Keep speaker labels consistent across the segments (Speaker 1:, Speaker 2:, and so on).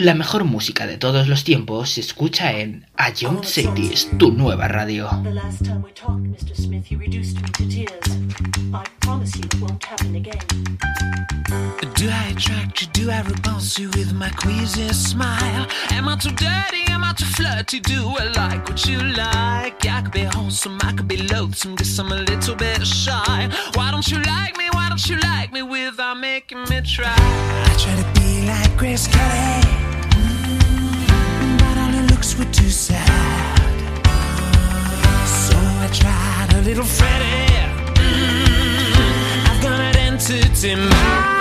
Speaker 1: La
Speaker 2: mejor música de todos los tiempos se escucha en A Young Cities, tu nueva radio.
Speaker 3: The last time we talked, Mr. Smith, you reduced me to tears. I promise you it won't happen again.
Speaker 4: Do I attract you? Do I repulse you with my queasy smile? Am I too dirty? Am I too flirty? Do I like what you like? I could be wholesome, I could be loathsome, guess I'm a little bit shy. Why don't you like me? Why don't you like me without making me try? I try to be like Grace Kelly, were too sad. So I tried a little Freddie. Mm, I've got an entity mind.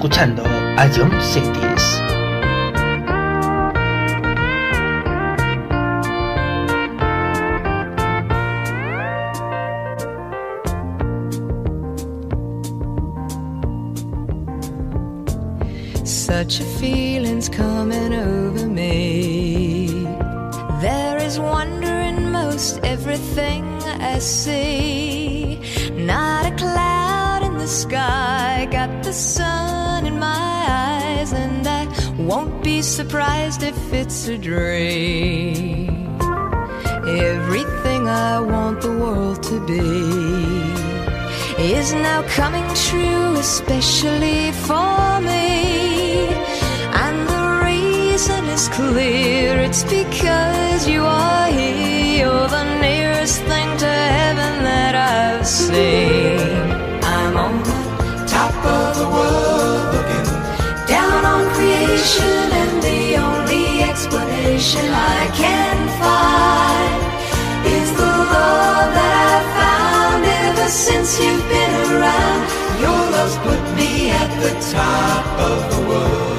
Speaker 2: Escuchando A Young Cities.
Speaker 5: Surprised if it's a dream. Everything I want the world to be is now coming true, especially for me. And the reason is clear it's because you are here. You're the nearest thing to heaven that I've seen. I'm on the top of the world explanation I can find is the love that I've found ever since you've been around. Your love's put me at the top of the world.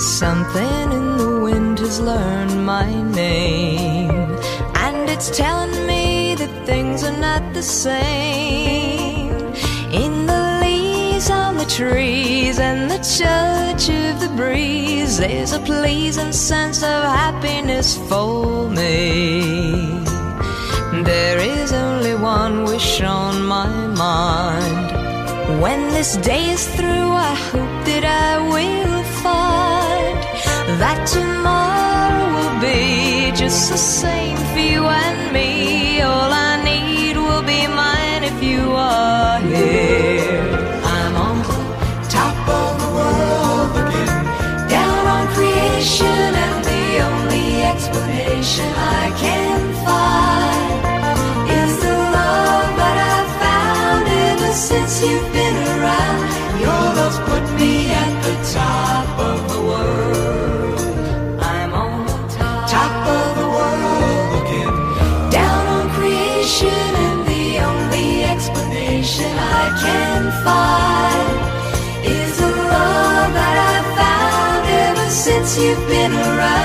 Speaker 5: Something in the wind has learned my name, and it's telling me that things are not the same. The trees and the touch of the breeze, there's a pleasing sense of happiness for me. There is only one wish on my mind. When this day is through, I hope that I will find that tomorrow will be just the same since you've been around. Your love's put me at the top of the world. I'm on the top, top of the world again, down on creation, and the only explanation I can find is the love that I've found ever since you've been around.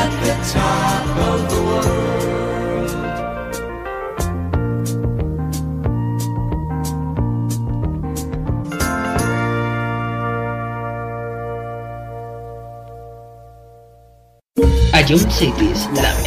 Speaker 5: At the top of the world.
Speaker 2: Ion Cities, la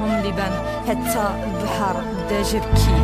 Speaker 6: هم لبن حتى البحر بدا جبكي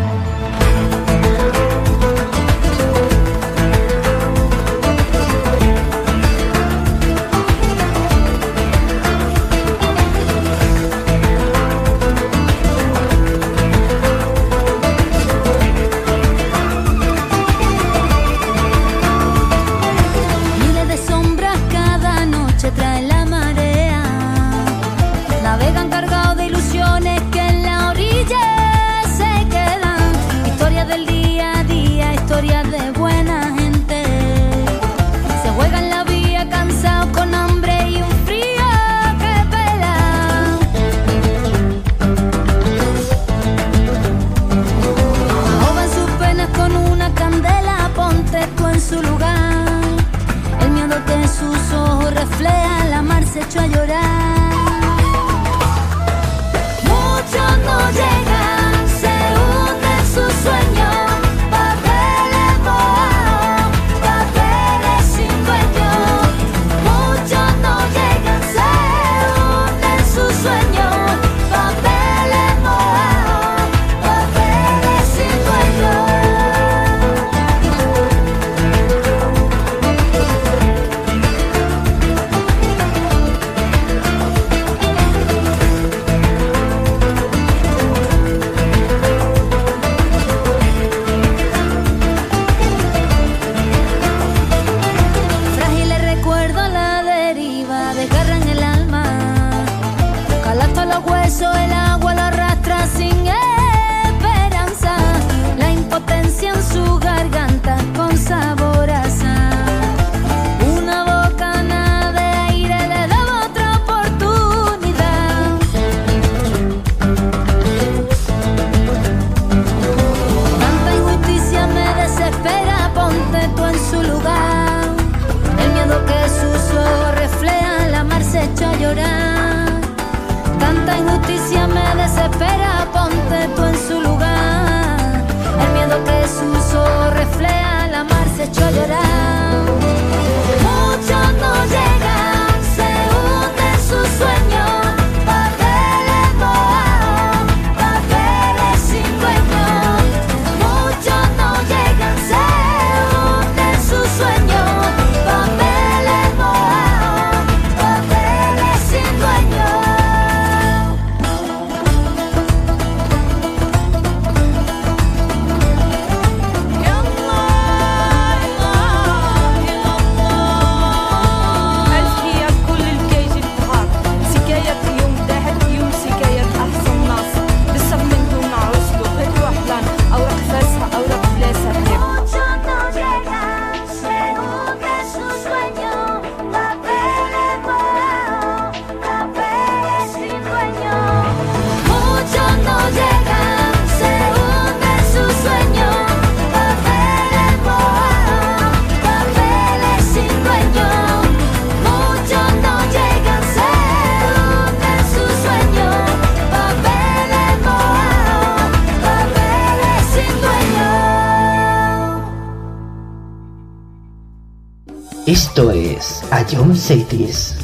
Speaker 7: que
Speaker 2: eu.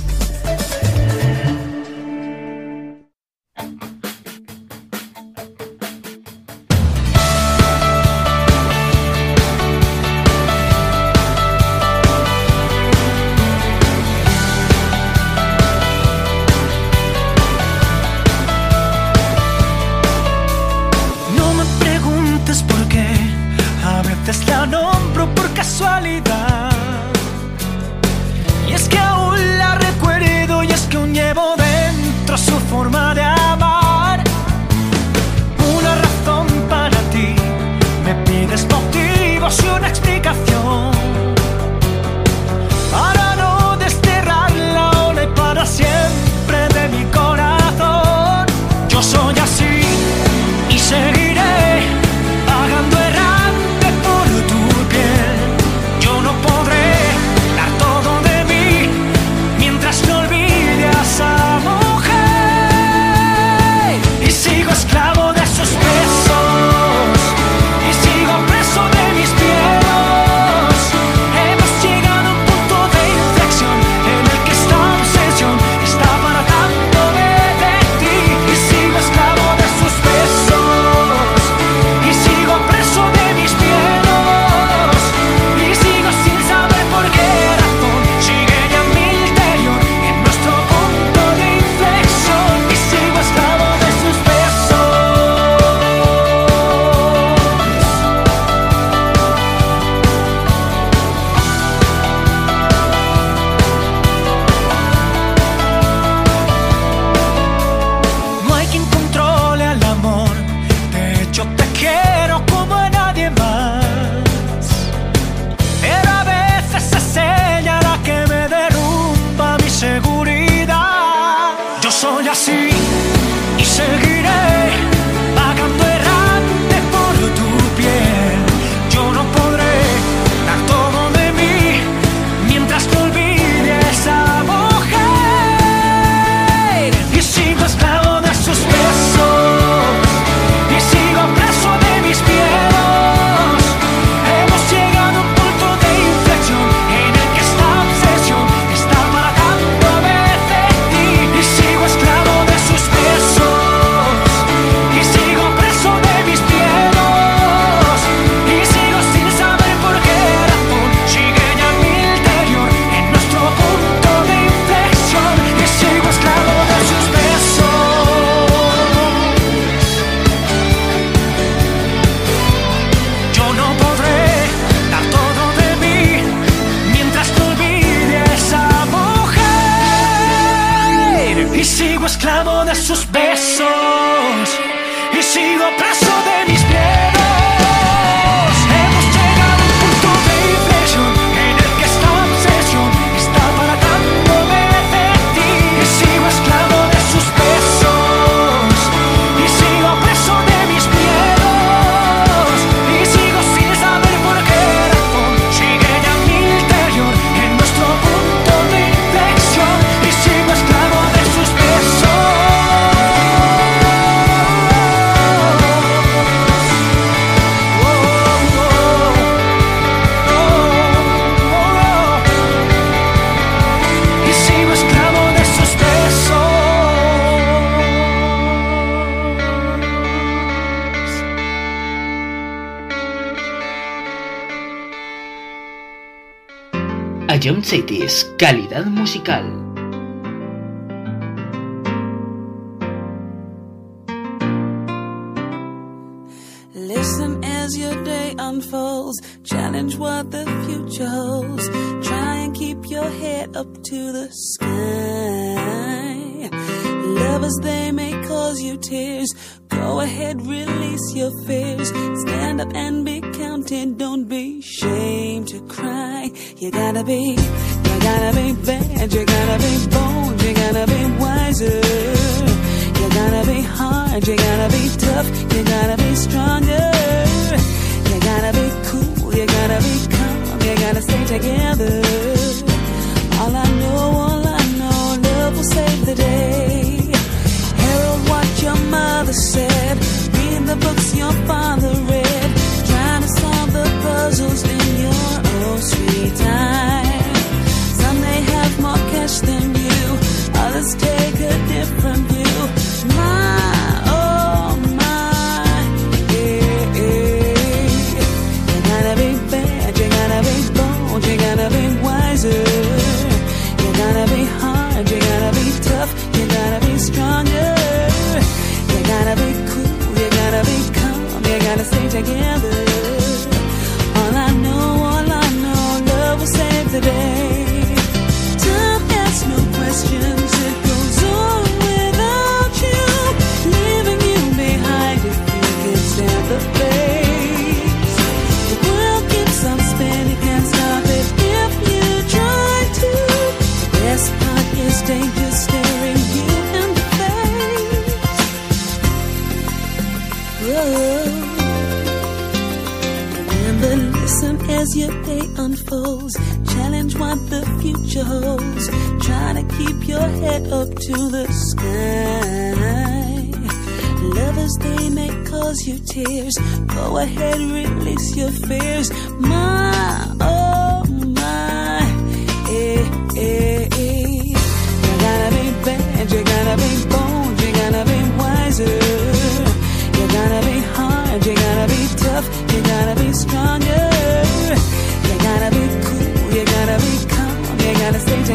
Speaker 2: Ion Cities, calidad musical.
Speaker 8: Listen as your day unfolds. Challenge what the future holds. Try and keep your head up to the sky. Lovers, they may cause you tears Go ahead, release your fears. Stand up and be counted. Don't be ashamed to cry. You gotta be, you gotta be bad. You gotta be bold. You gotta be wiser. You gotta be hard. You gotta be tough. You gotta be stronger. You gotta be cool. You gotta be calm. You gotta stay together. All I know, all I know, love will save the day your mother said, read the books your father read, trying to solve the puzzles in your own sweet time. Some may have more cash than you, others take a different view. My what the future holds. Trying to keep your head up to the sky. Lovers, they may cause you tears. Go ahead, release your fears. My, oh.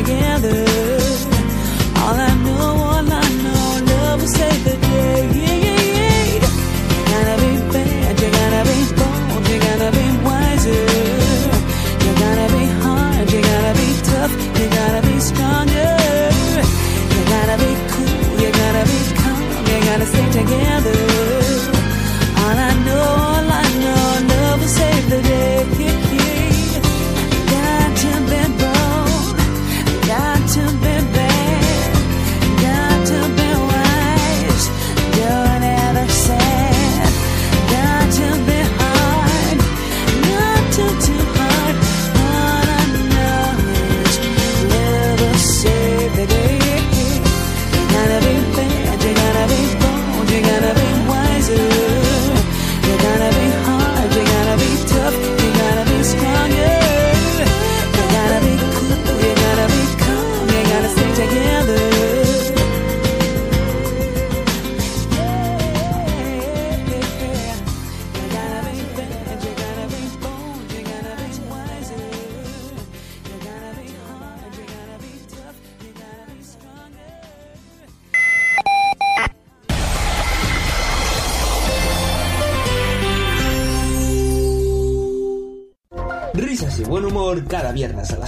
Speaker 8: together.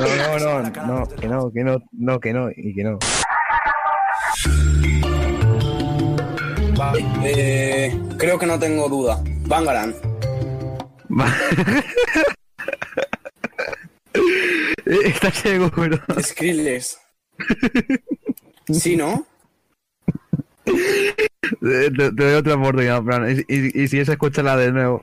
Speaker 9: No, no, no, no, que no, que no, no, que no, y que no.
Speaker 10: Vale, eh, creo que no tengo duda. Bangaran.
Speaker 9: ¿Estás seguro?
Speaker 10: Skrillex. ¿Sí, no?
Speaker 9: Te, te doy otra oportunidad, Fran, y, y, y si es, escúchala de nuevo.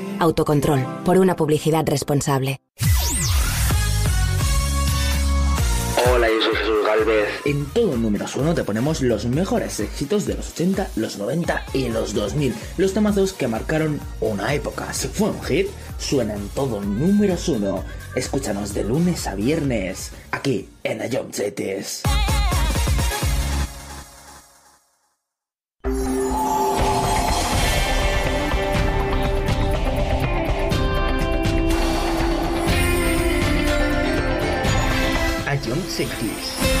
Speaker 11: Autocontrol, por una publicidad responsable.
Speaker 2: Hola, yo soy Jesús Galvez. En todo número uno te ponemos los mejores éxitos de los 80, los 90 y los 2000. Los temazos que marcaron una época. Si fue un hit, suena en todo número uno. Escúchanos de lunes a viernes, aquí en
Speaker 12: The
Speaker 13: Young 1960s.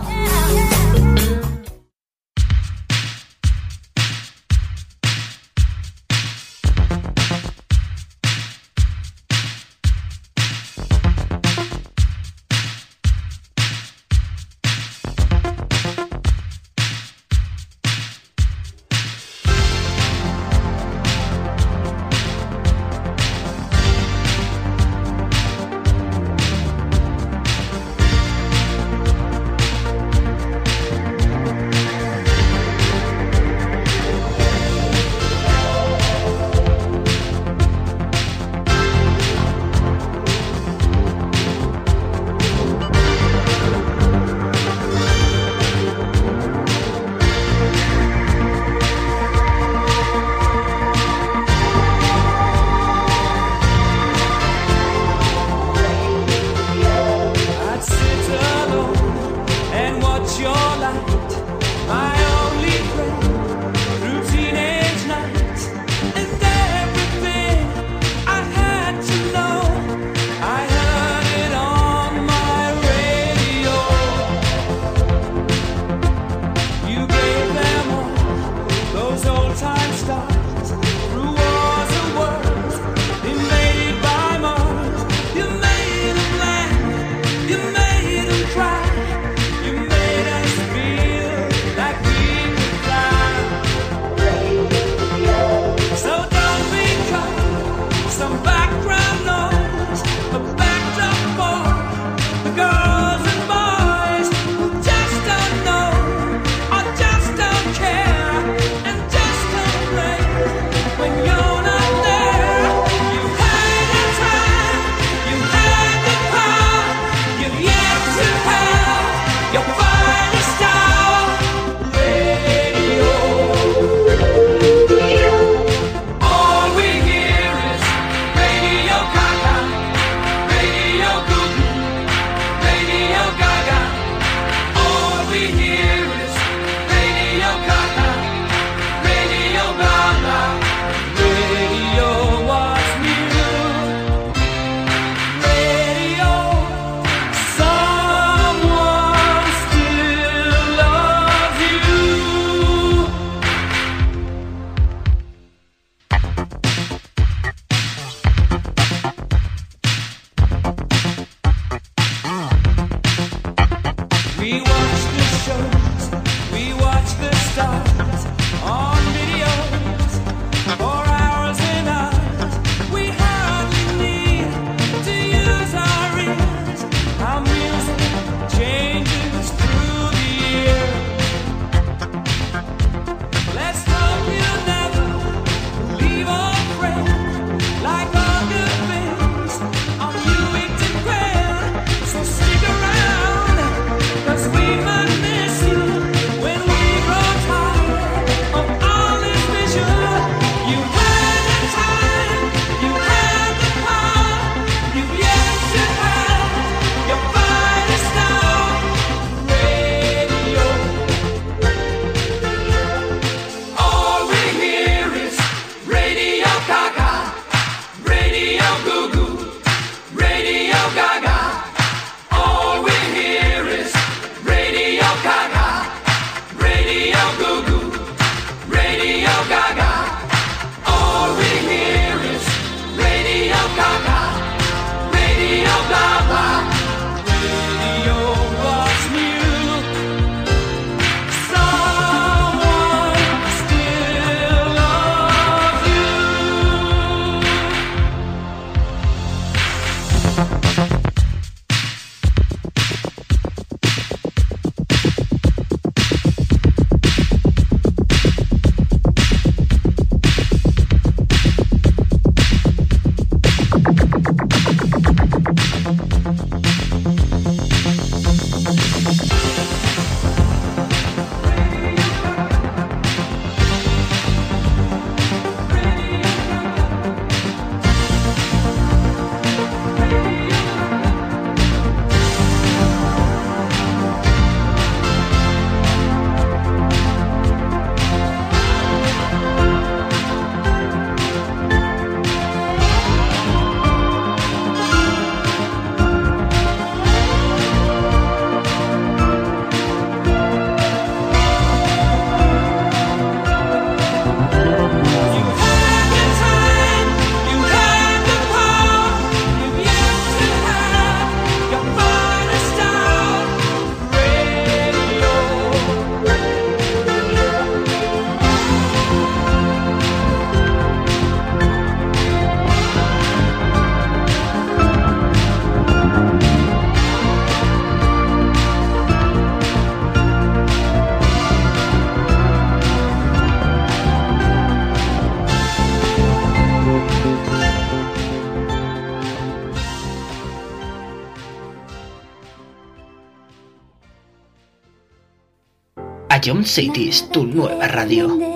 Speaker 14: Station City tu nueva radio.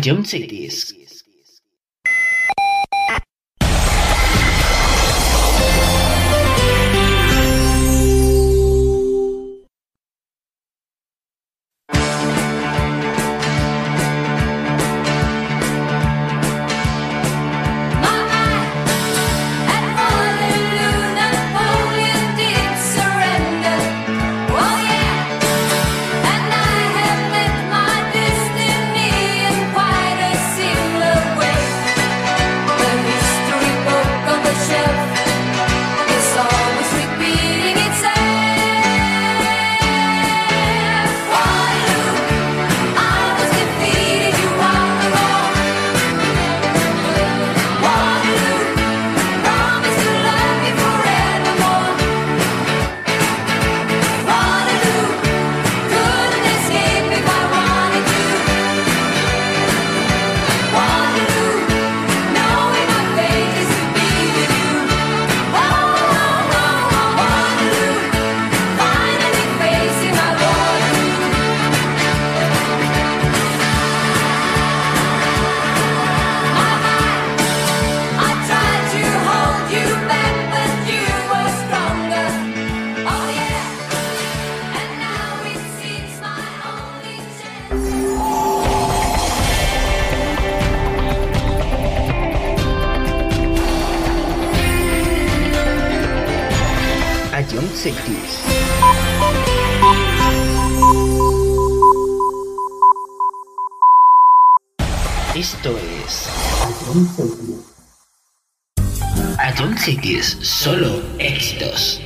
Speaker 7: I don't say
Speaker 15: this. Sectis, solo éxitos.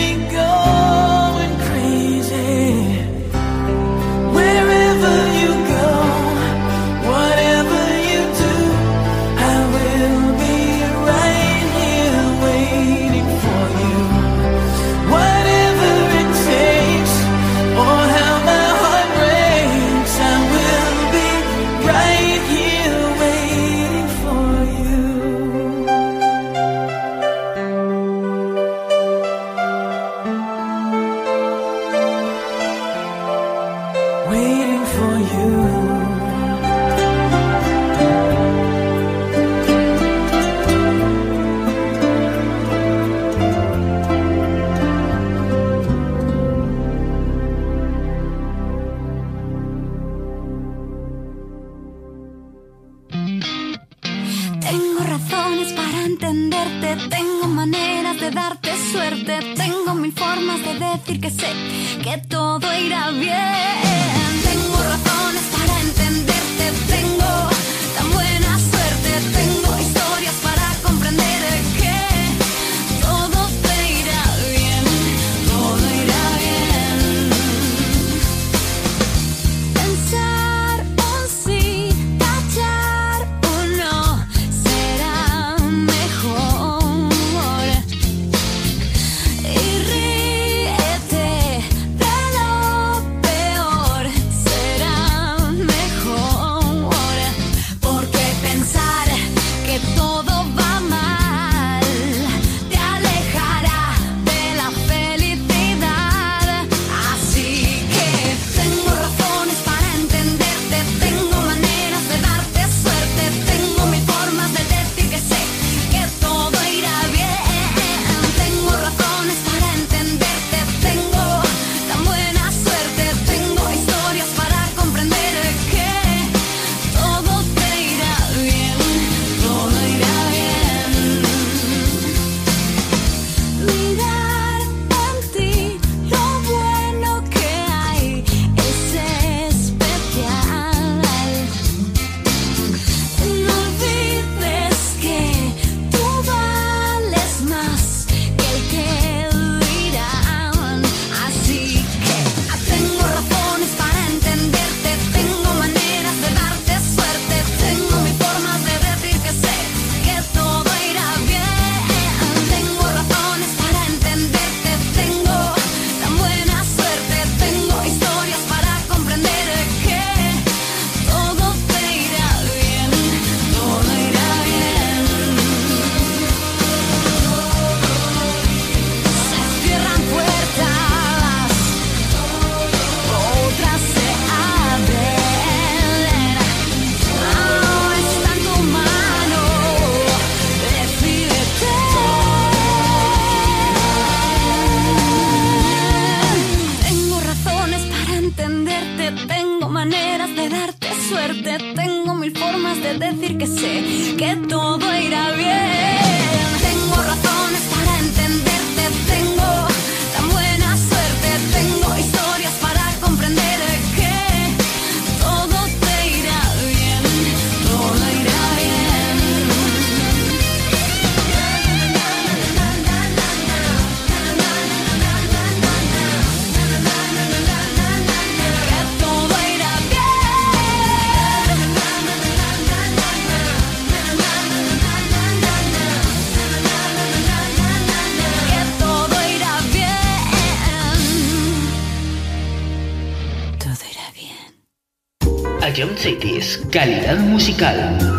Speaker 4: Me
Speaker 16: musical.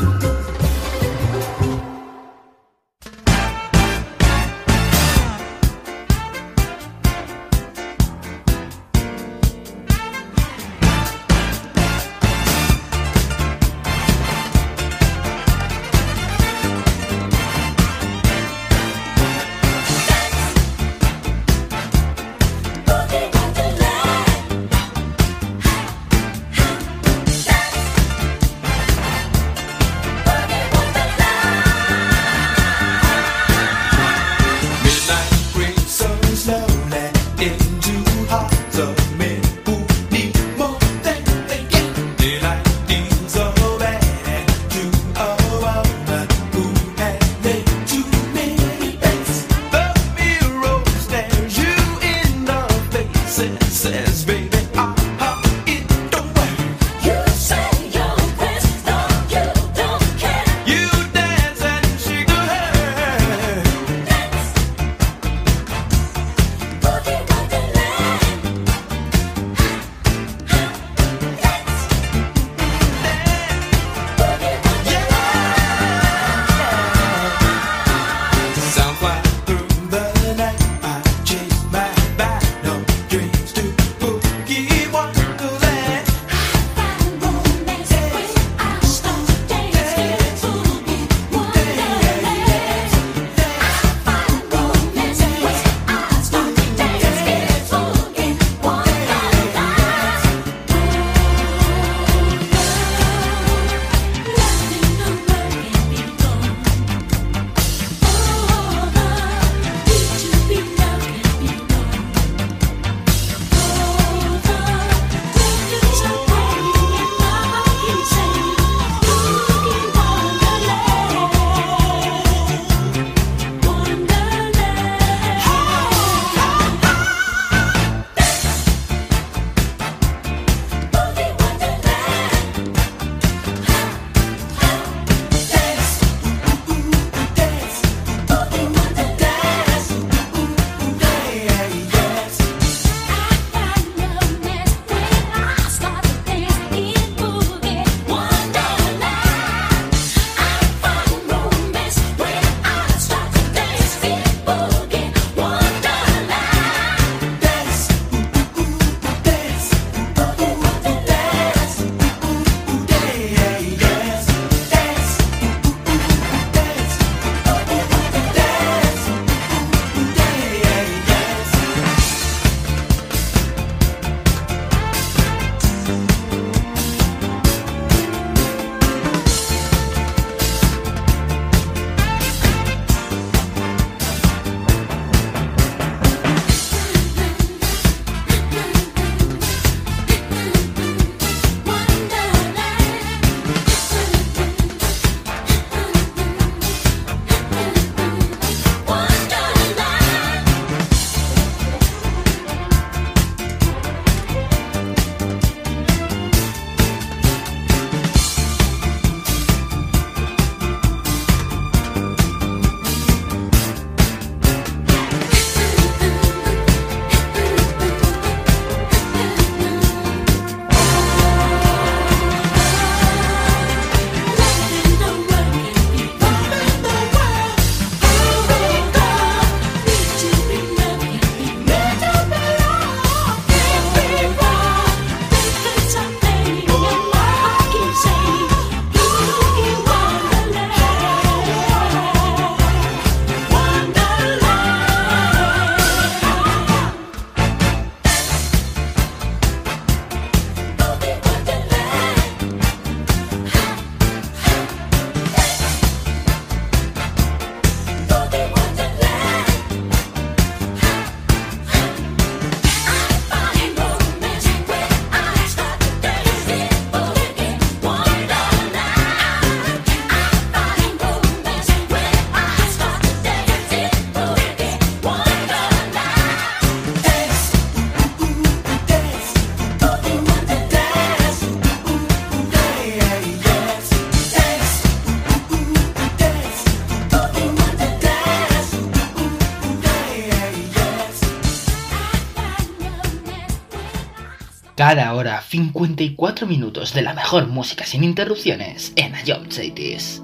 Speaker 17: ahora 54 minutos de la mejor música sin interrupciones en
Speaker 2: Ayom 80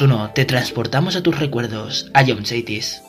Speaker 2: Uno, te transportamos a tus recuerdos, a John
Speaker 16: Chaitis.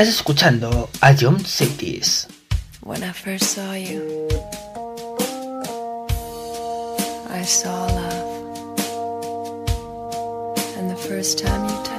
Speaker 2: Estás escuchando a John Cities.
Speaker 18: When I first saw you, I saw love. And the first time you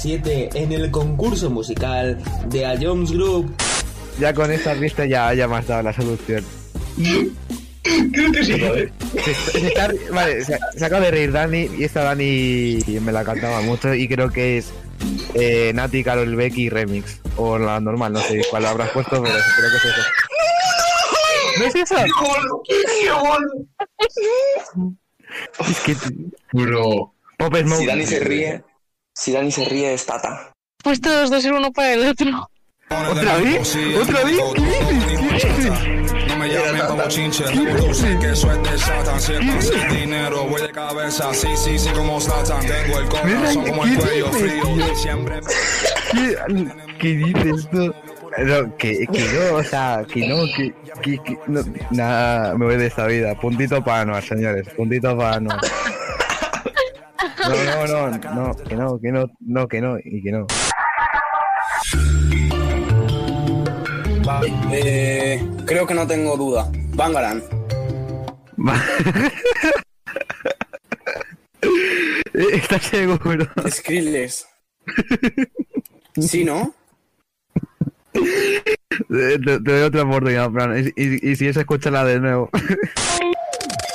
Speaker 19: 7 en el concurso musical de A Jones Group.
Speaker 9: Ya con esta vista ya, ya me has dado la solución.
Speaker 20: Creo que sí.
Speaker 9: Se, se está- vale, se, se acaba de reír Dani y esta Dani me la cantaba mucho y creo que es eh, Nati Carol Becky Remix o la normal, no sé cuál habrás puesto, pero creo que es eso. ¿No es eso? Es que
Speaker 20: Bro.
Speaker 9: Pop Smoke.
Speaker 21: Si Dani se ríe, si Dani se ríe es Tata.
Speaker 22: Pues todos dos ser uno para el otro.
Speaker 9: ¿Otra vez? ¿Otra vez? ¿Qué dices? ¿Qué dices?
Speaker 23: No me llamen como chinche, tú sé que eso es de Satan. Si estás sin dinero, voy de cabeza. Sí, sí, sí, como Satan. Tengo el corazón como el
Speaker 9: ¿qué
Speaker 23: cuello
Speaker 9: dices,
Speaker 23: frío.
Speaker 9: tío?
Speaker 23: Siempre
Speaker 9: ¿Qué, qué dices tú? No, que, que no, o sea, que no, que, que, que no, nada, me voy de esta vida. Puntito para Anuar, señores, puntito para Anuar. No, no, no, no, que no, que no, no, que no, y que no.
Speaker 10: Eh, creo que no tengo duda. Bangaran.
Speaker 9: ¿Estás seguro?
Speaker 10: Skrillex. Sí, ¿no?
Speaker 9: Te, te doy otra oportunidad, Fran, y, y, y si es, escúchala de nuevo.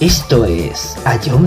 Speaker 24: esto es a
Speaker 25: yo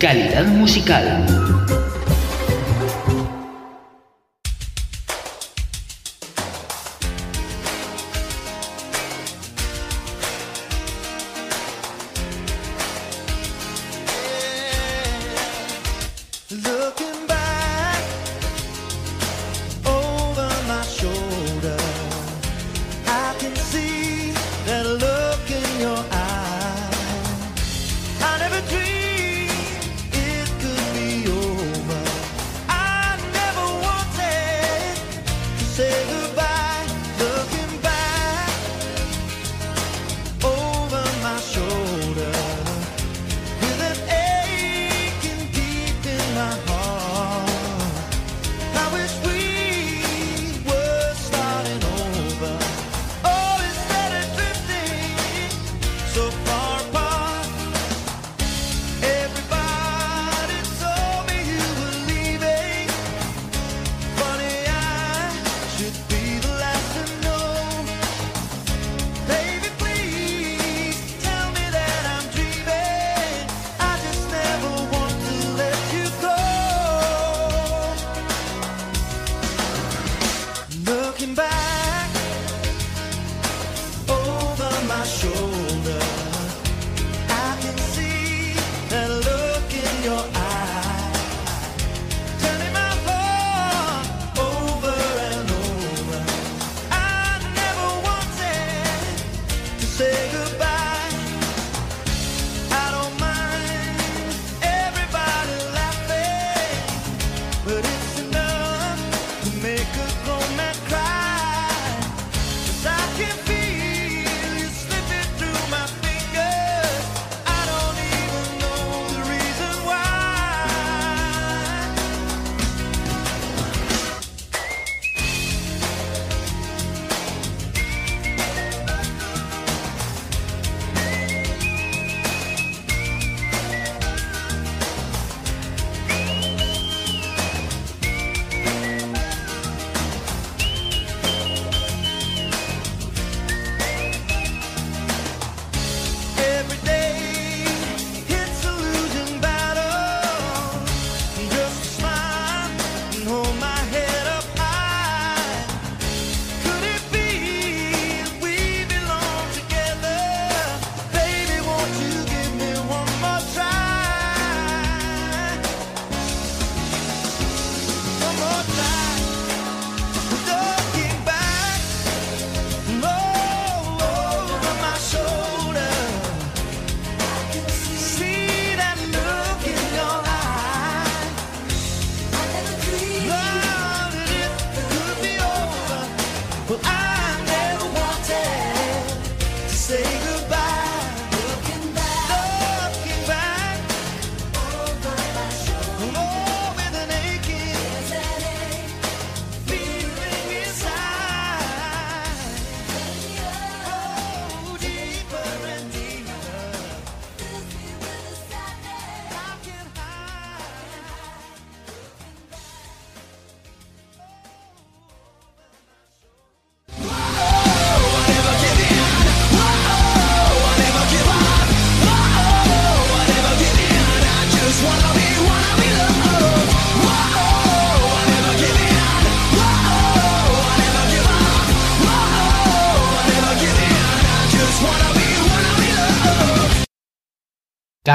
Speaker 25: Calidad musical.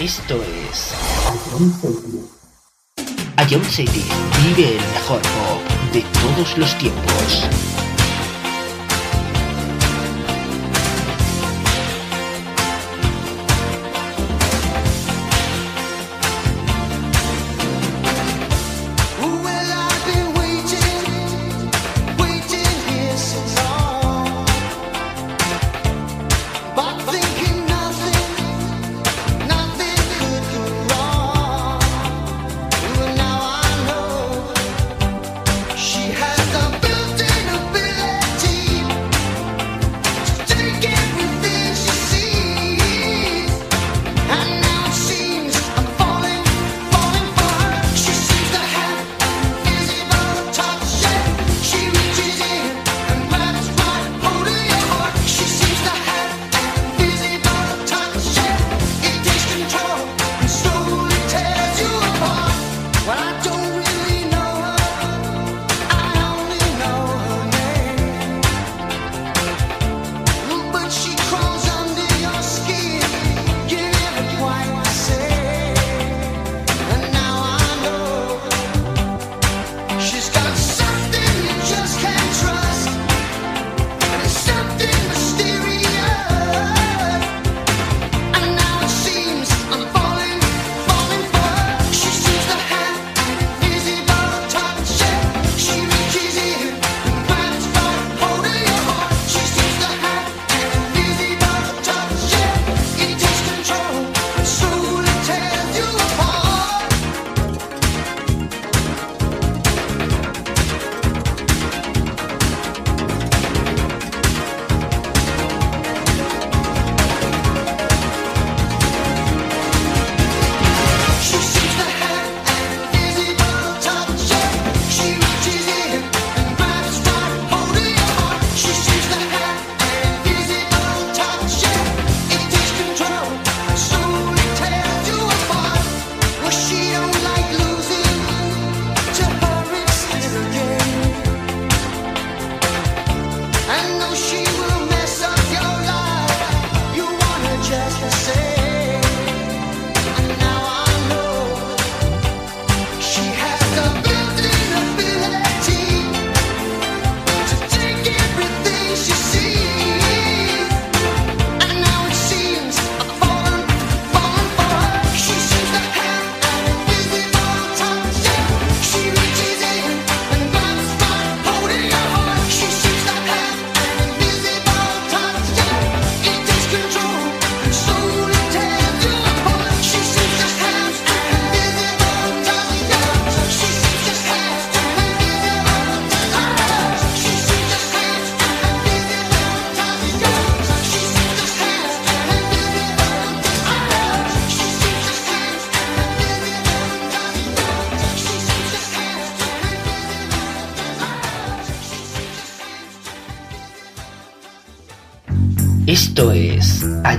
Speaker 26: Esto es. A John City vive el mejor pop de todos los tiempos.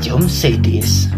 Speaker 26: Jump Cities.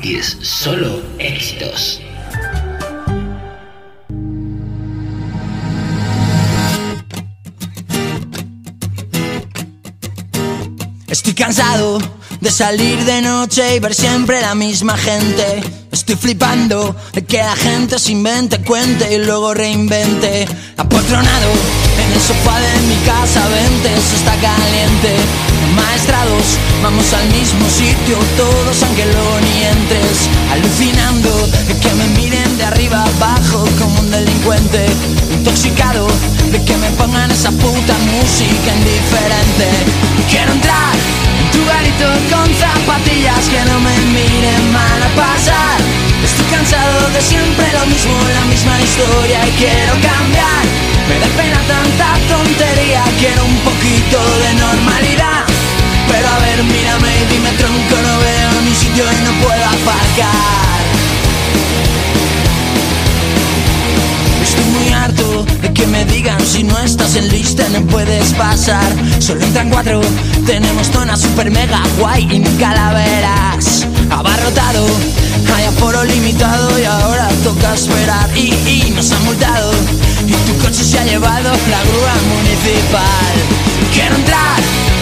Speaker 2: 2010. Solo éxitos.
Speaker 27: Estoy cansado de salir de noche y ver siempre la misma gente. Estoy flipando de que la gente se invente, cuente y luego reinvente. Apotronado en el sofá de mi casa, vente, eso está caliente. Maestrados, vamos al mismo sitio, todos luego ni entres. Alucinando de que me miren de arriba abajo como un delincuente. Intoxicado de que me pongan esa puta música indiferente. Quiero entrar en tu garito con zapatillas que no me miren mal a pasar. Estoy cansado de siempre lo mismo, la misma historia y quiero cambiar. Me da pena tanta tontería, quiero un poquito de normalidad. Pero a ver, mírame y dime tronco, no veo ni sitio y no puedo aparcar. Estoy muy harto de que me digan si no estás en lista no puedes pasar. Solo entran cuatro, tenemos zona super mega guay y nunca la verás. Abarrotado, hay aforo limitado y ahora toca esperar. Y, y nos han multado y tu coche se ha llevado la grúa municipal. Quiero entrar en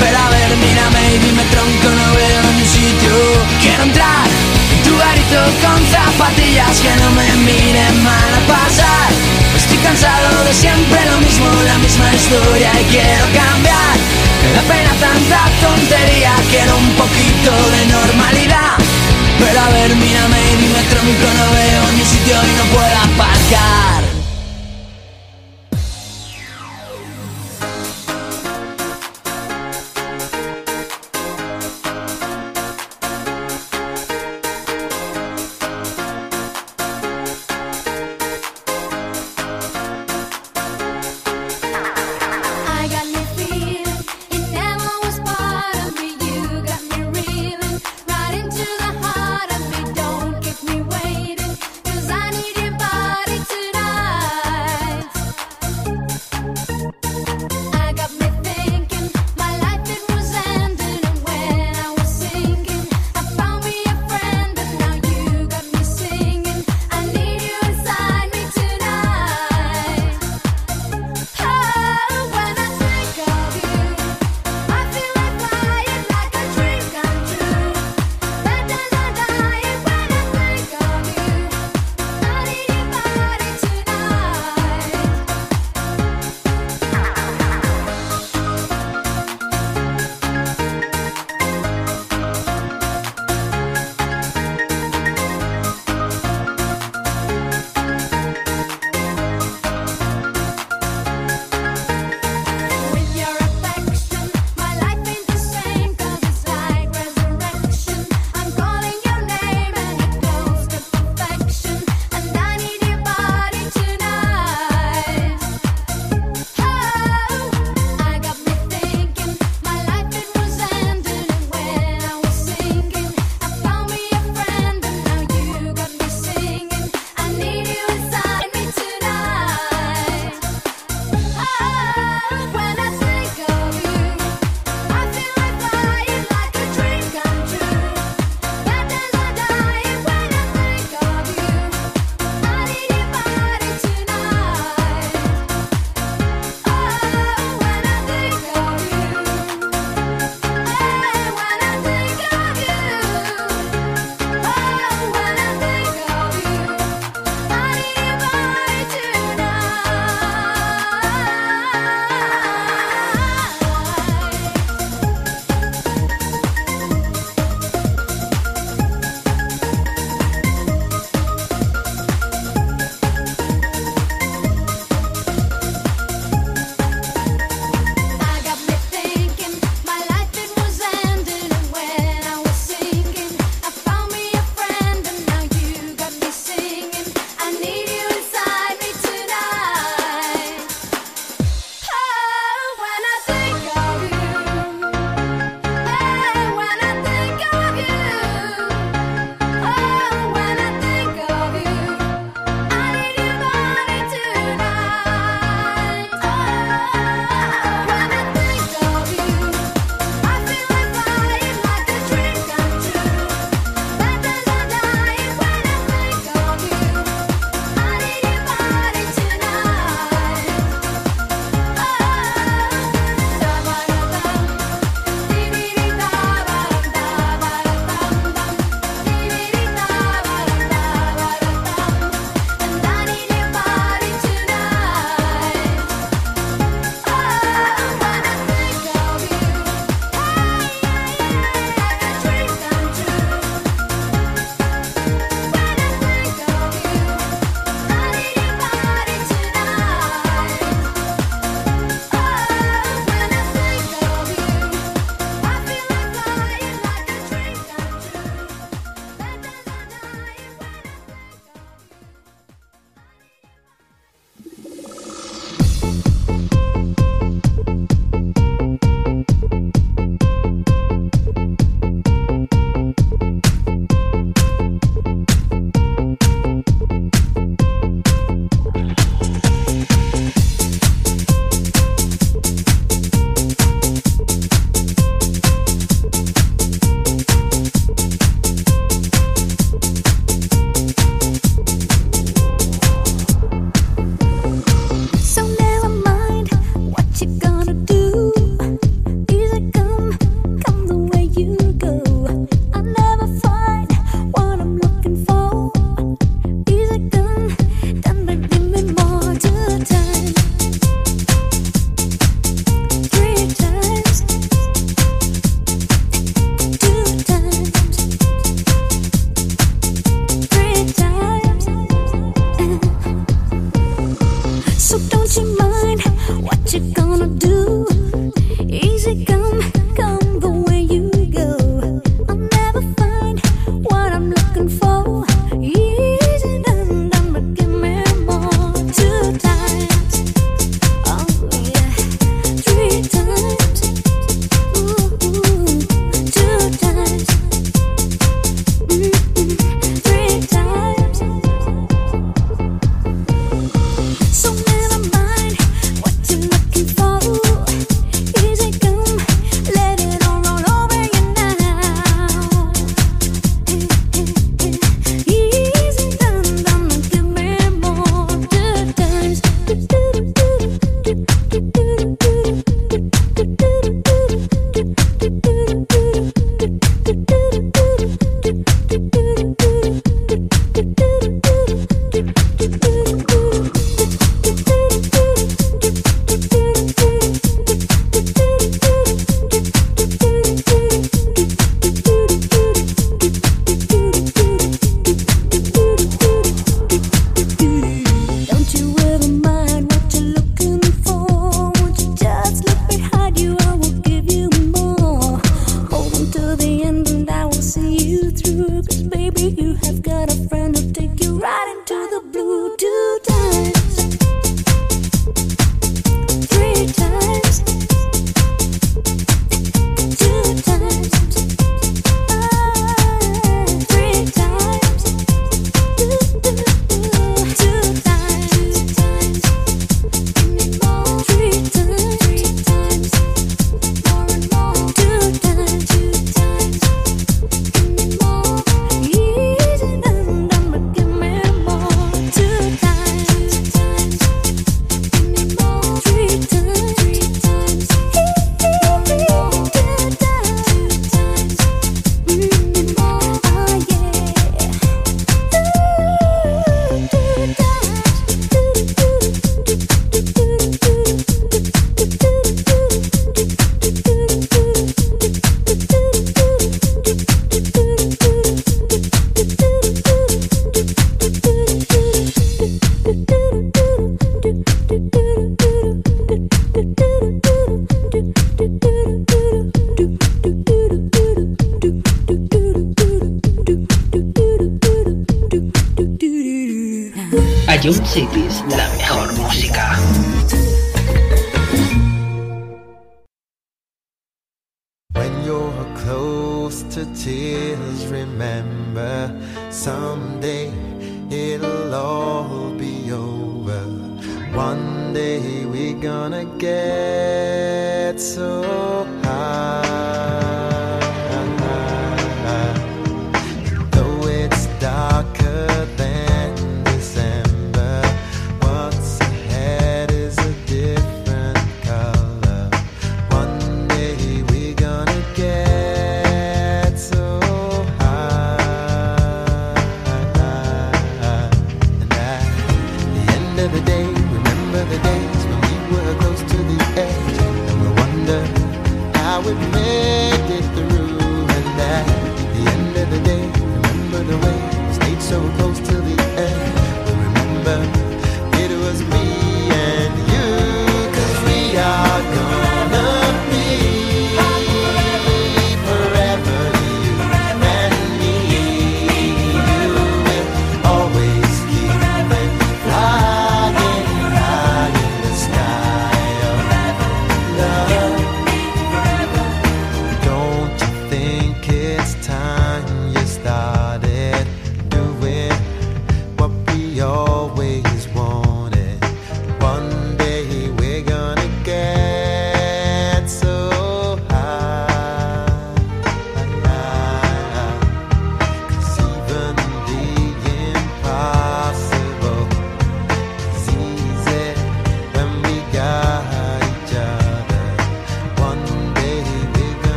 Speaker 27: Pero a ver, mírame y dime tronco, no veo ni sitio. Quiero entrar en tu garito con zapatillas que no me miren mal a pasar. Estoy cansado de siempre lo mismo, la misma historia y quiero cambiar. Me da pena tanta tontería, quiero un poquito de normalidad. Pero a ver, mírame y dime tronco, no veo ni sitio y no puedo aparcar.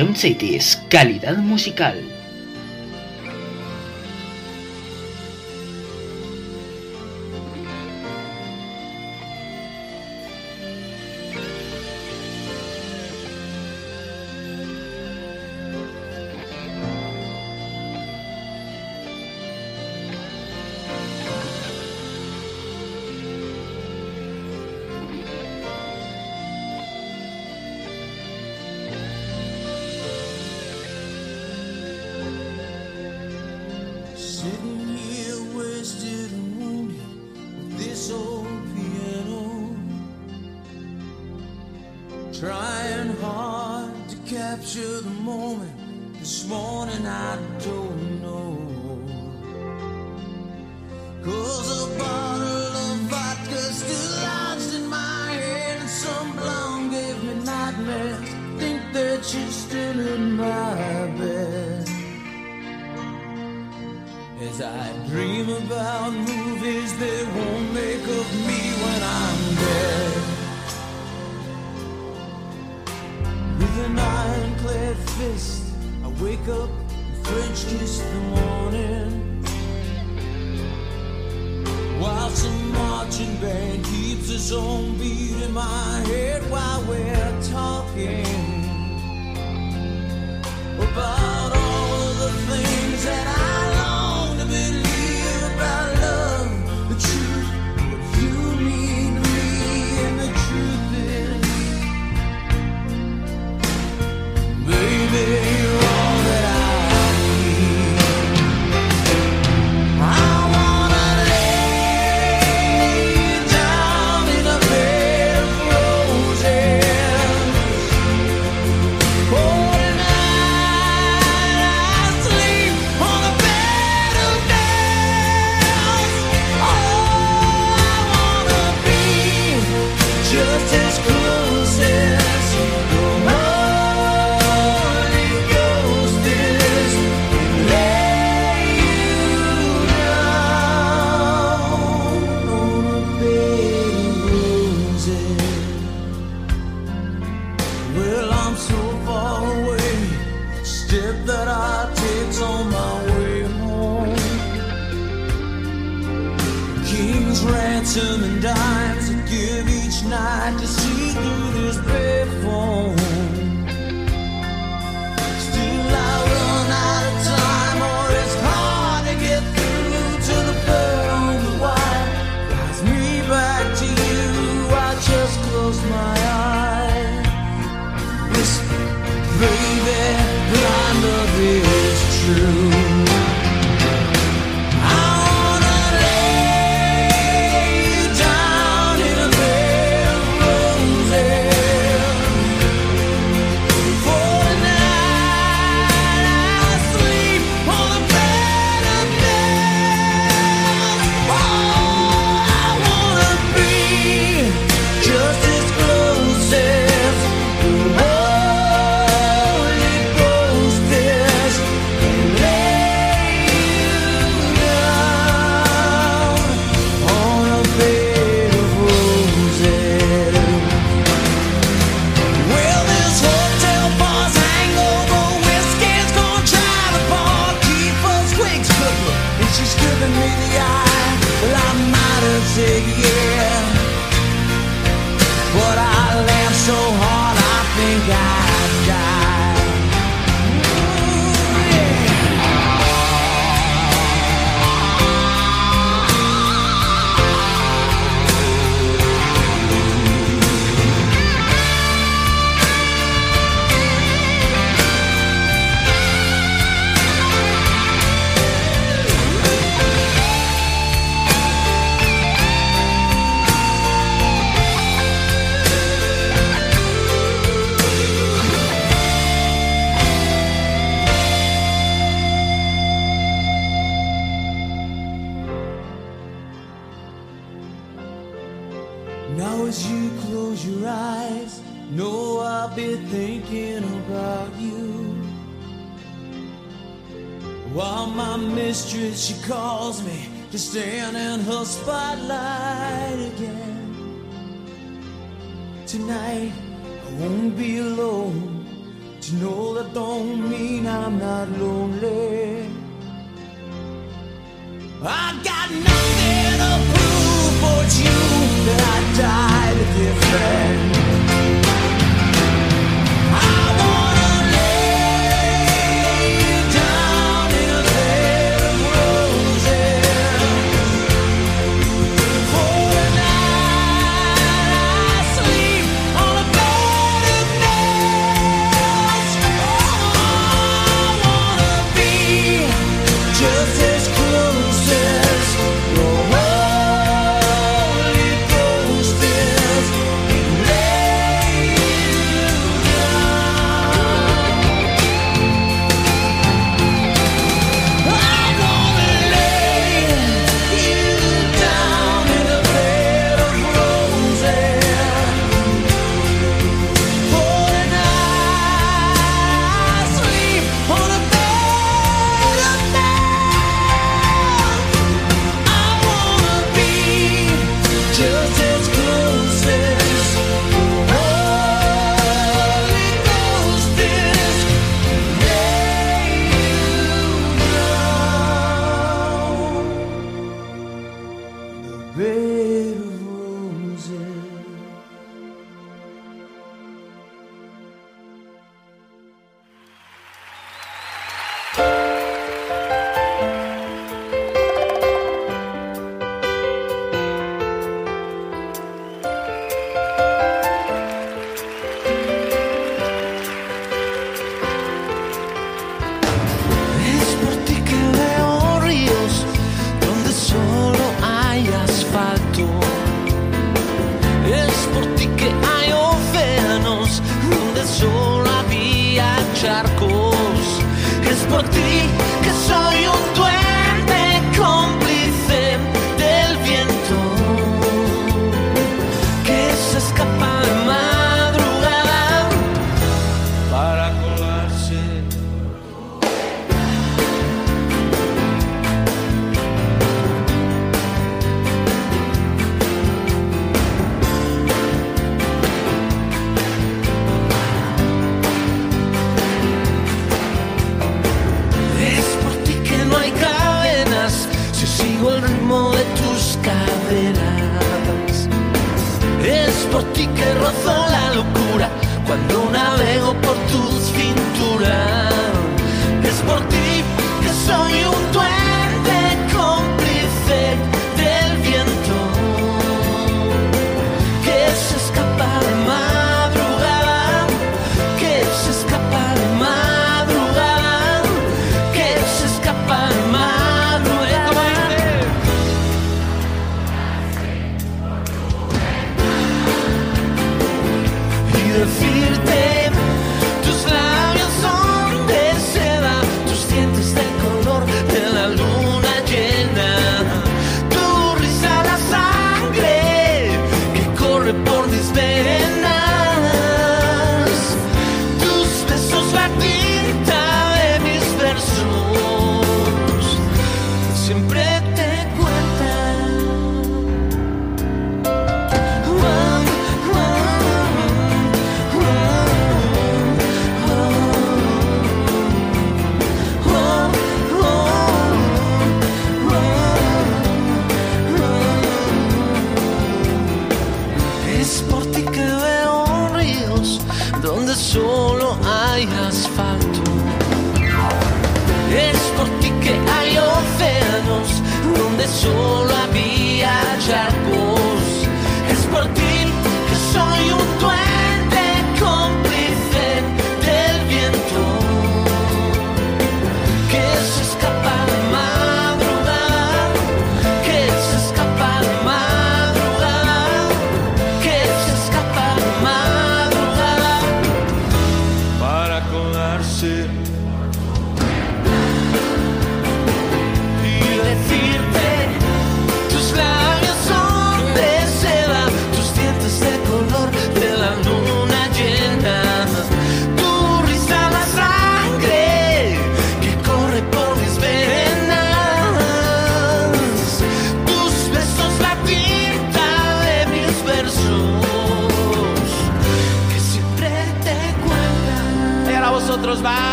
Speaker 4: John Cities, calidad musical.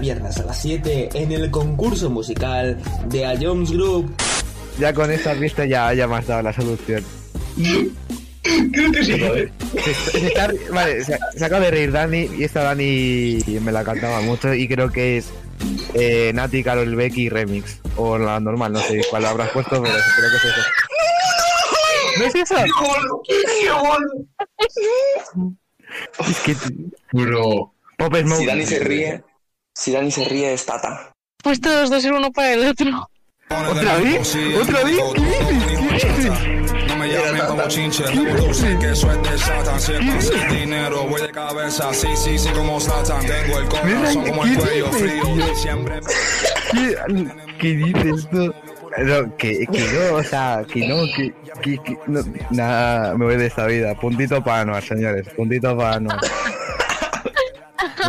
Speaker 19: Viernes a las 7 en el concurso musical de A Jones Group.
Speaker 9: Ya con esta pista ya, ya me has dado la solución.
Speaker 20: Creo que sí, ¿vale?
Speaker 9: Se, se está- vale, se, se acaba de reír Dani y esta Dani me la cantaba mucho y creo que es eh, Nati Carol Becky remix o la normal, no sé cuál habrás puesto, pero creo que es eso. ¿No es eso? Es que
Speaker 20: Bro.
Speaker 9: Pop Smoke.
Speaker 21: Si Dani se ríe, si Dani se ríe es Tata.
Speaker 22: Pues todos dos ser uno para el otro.
Speaker 9: ¿Otra vez? ¿Otra vez? ¿Qué dices? ¿Qué dices?
Speaker 23: No me llamen como chinche, reproduce que es de Satan. Siempre sin dinero, voy de cabeza, sí, sí, sí, como Satan. Tengo el corazón como el
Speaker 9: ¿Qué
Speaker 23: cuello
Speaker 9: dices,
Speaker 23: frío. Siempre
Speaker 9: ¿Qué, qué dices tú? No, que, que no, o sea, que no, que, que, que no, nada, me voy de esta vida. Puntito para Anuar, señores, puntito para Anuar.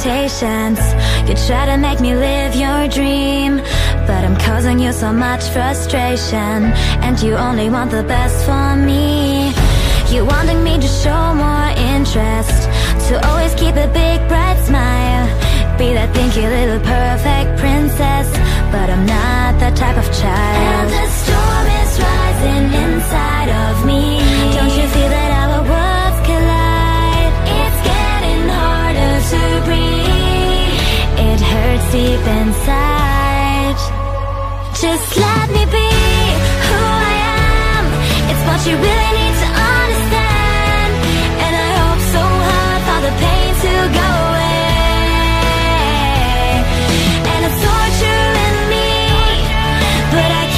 Speaker 7: Expectations. You try to make me live your dream, but I'm causing you so much frustration. And you only want the best for me. You wanting me to show more interest, to always keep a big bright smile. Be that pinky little perfect princess, but I'm not that type of child. And the storm is rising inside of me. Don't you feel that It hurts deep inside. Just let me be who I am. It's what you really need to understand. And I hope so hard for the pain to go away. And it's me But I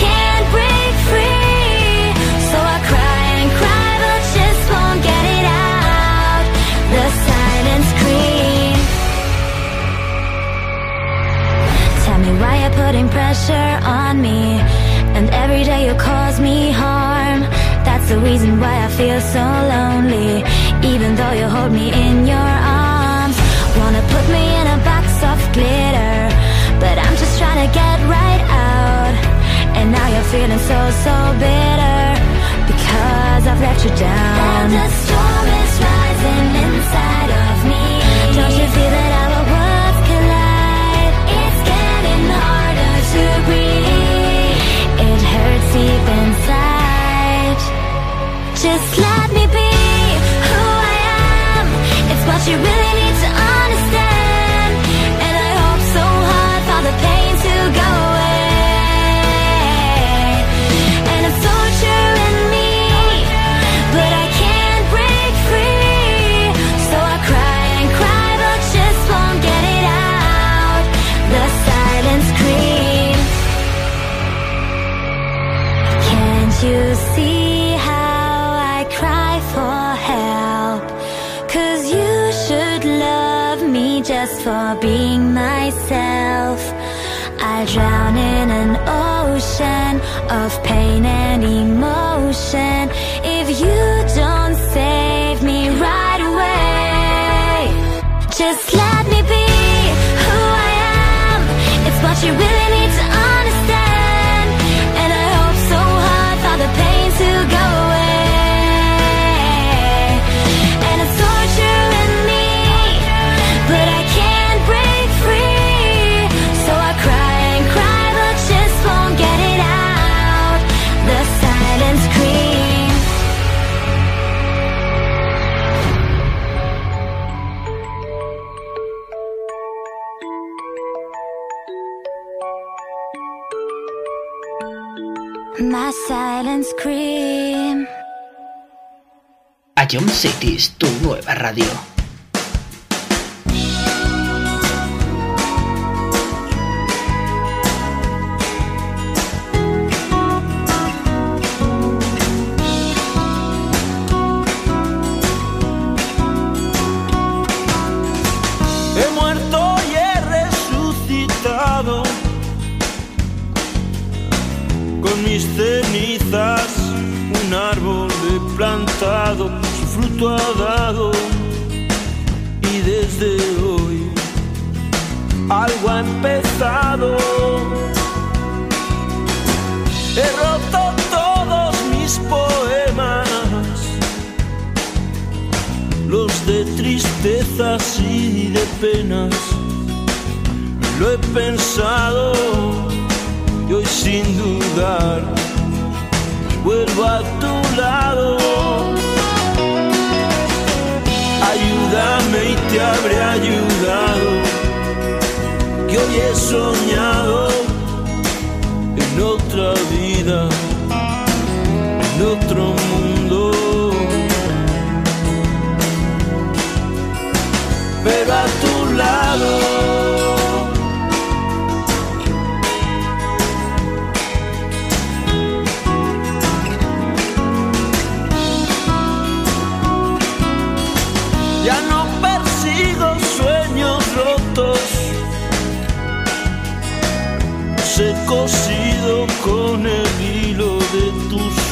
Speaker 7: pressure on me. And every day you cause me harm. That's the reason why I feel so lonely. Even though you hold me in your arms. Wanna put me in a box of glitter. But I'm just trying to get right out. And now you're feeling so, so bitter. Because I've let you down. And the storm is rising inside of me. Don't you feel that our Just let me be who I am. It's what you really need to understand. And I hope so hard for the pain to go away. You see how I cry for help? Cause you should love me just for being myself. I drown in an ocean of pain and emotion. If you don't save me right away, just let me be who I am. It's what you really need to
Speaker 2: Ion Cities, tu nueva radio.
Speaker 28: Vuelvo a tu lado. Ayúdame y te habré ayudado, que hoy he soñado en otra vida, en otro mundo. pero a tu lado.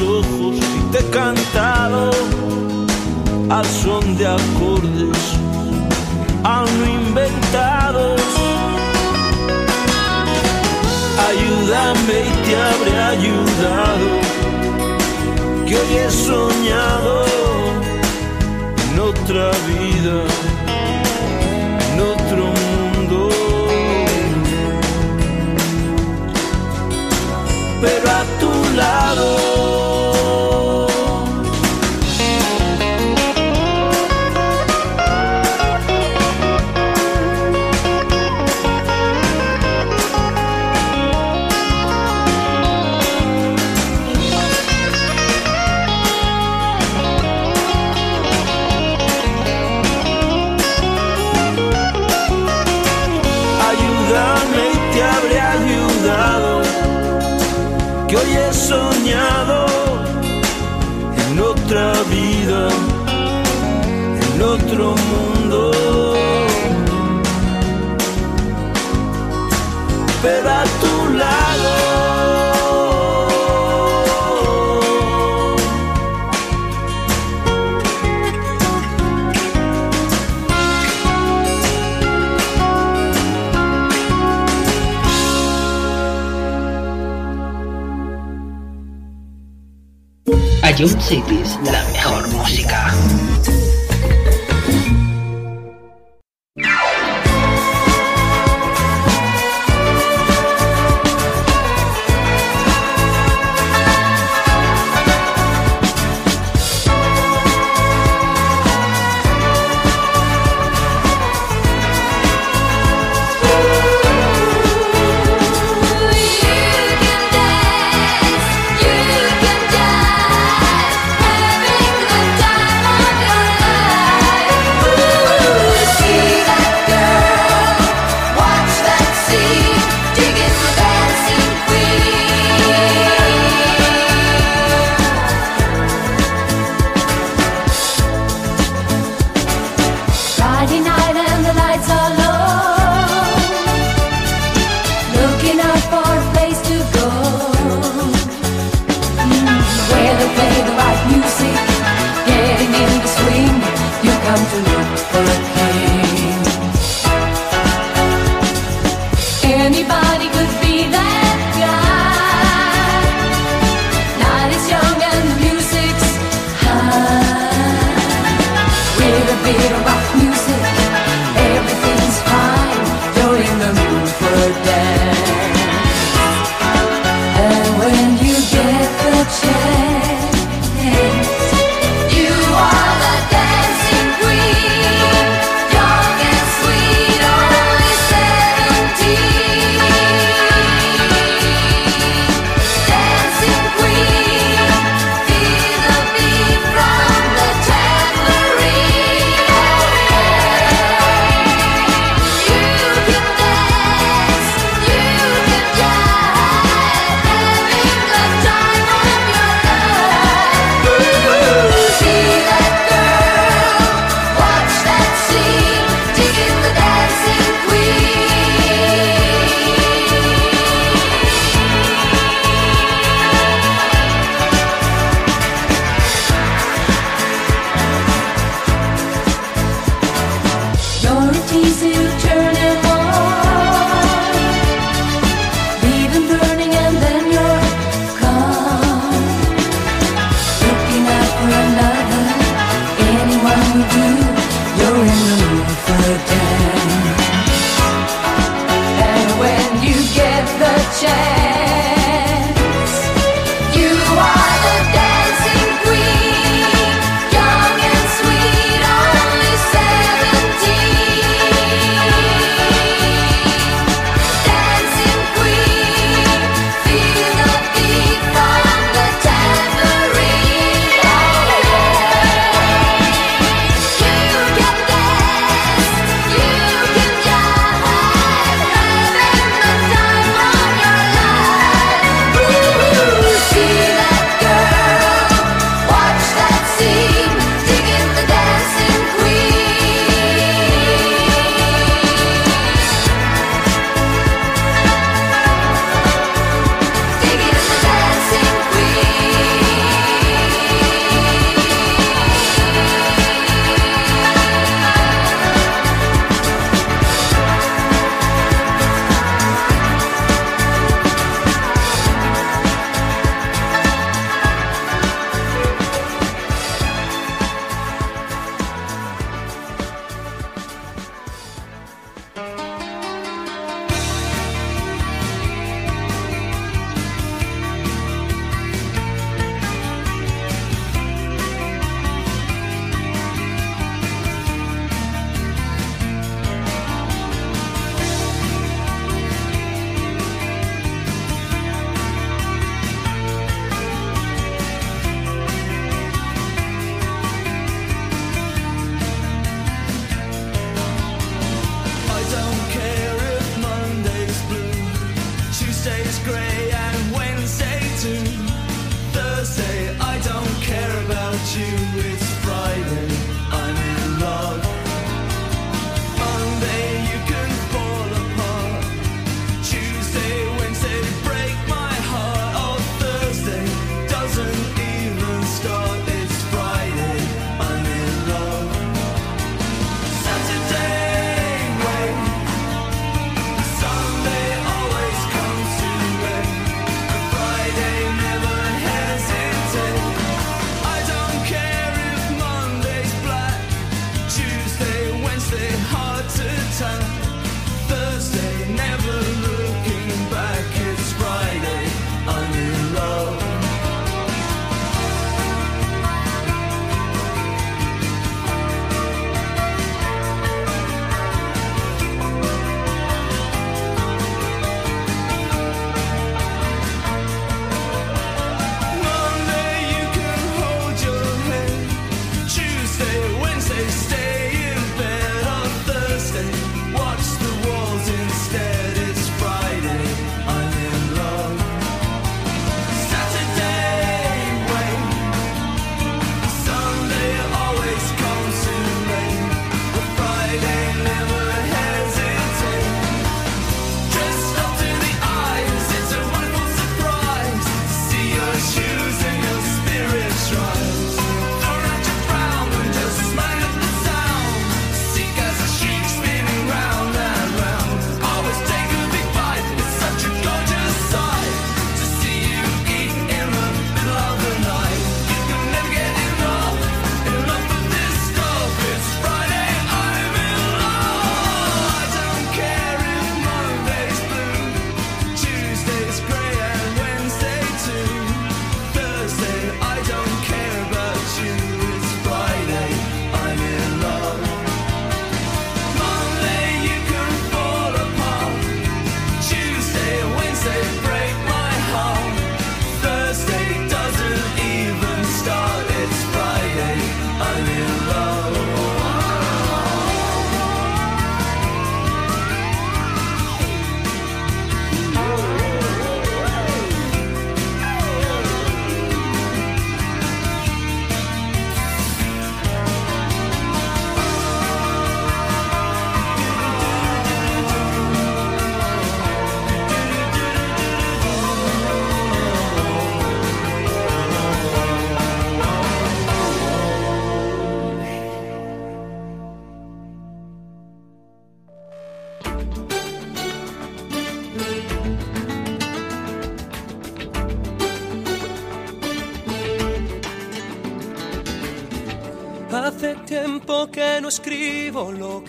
Speaker 28: Ojos y te he cantado al son de acordes aún inventados. Ayúdame y te habré ayudado, que hoy he soñado en otra vida, en otro mundo. Pero a tu lado.
Speaker 7: Jump Cities, la Anybody could
Speaker 29: be that guy. Night is young and
Speaker 30: the music's high.